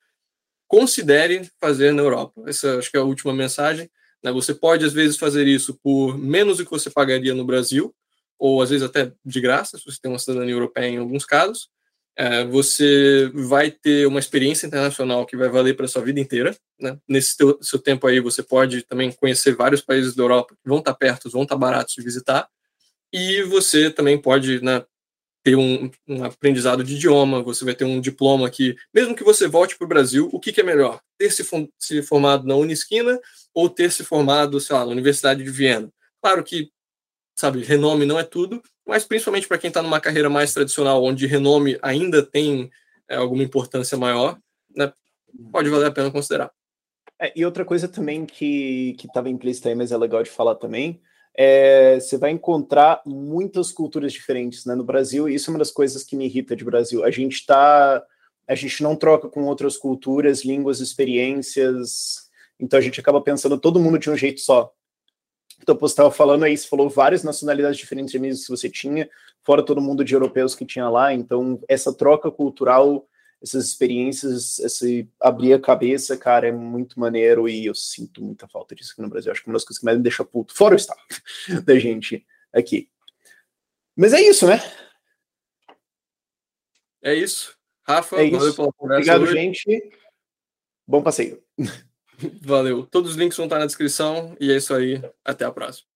considere fazer na Europa. Essa acho que é a última mensagem. Né? Você pode, às vezes, fazer isso por menos do que você pagaria no Brasil, ou às vezes até de graça, se você tem uma cidadania europeia em alguns casos é, você vai ter uma experiência internacional que vai valer para sua vida inteira. Né? Nesse teu, seu tempo aí, você pode também conhecer vários países da Europa que vão estar tá perto, vão estar tá baratos de visitar. E você também pode né, ter um, um, aprendizado de idioma, você vai ter um diploma que, mesmo que você volte para o Brasil, o que, que, é melhor? Ter se, se formado na Unisquina ou ter se formado, sei lá, na Universidade de Viena? Claro que sabe, renome não é tudo, mas principalmente para quem está numa carreira mais tradicional, onde renome ainda tem é, alguma importância maior, né, pode valer a pena considerar. É, e outra coisa também que estava implícita aí, mas é legal de falar também, é, você vai encontrar muitas culturas diferentes né, no Brasil, e isso é uma das coisas que me irrita de Brasil. A gente tá. A gente não troca com outras culturas, línguas, experiências. Então a gente acaba pensando todo mundo de um jeito só. Você estava falando aí, você falou várias nacionalidades diferentes de amigos que você tinha, fora todo mundo de europeus que tinha lá. Então, essa troca cultural, essas experiências, esse abrir a cabeça, cara, é muito maneiro e eu sinto muita falta disso aqui no Brasil. Acho que uma das coisas que mais me deixa puto, fora o estado da gente aqui. Mas é isso, né? É isso. Rafa, é valeu isso. pela conversa. Obrigado, hoje. gente. Bom passeio. Valeu. Todos os links vão estar na descrição. E é isso aí. Até a próxima.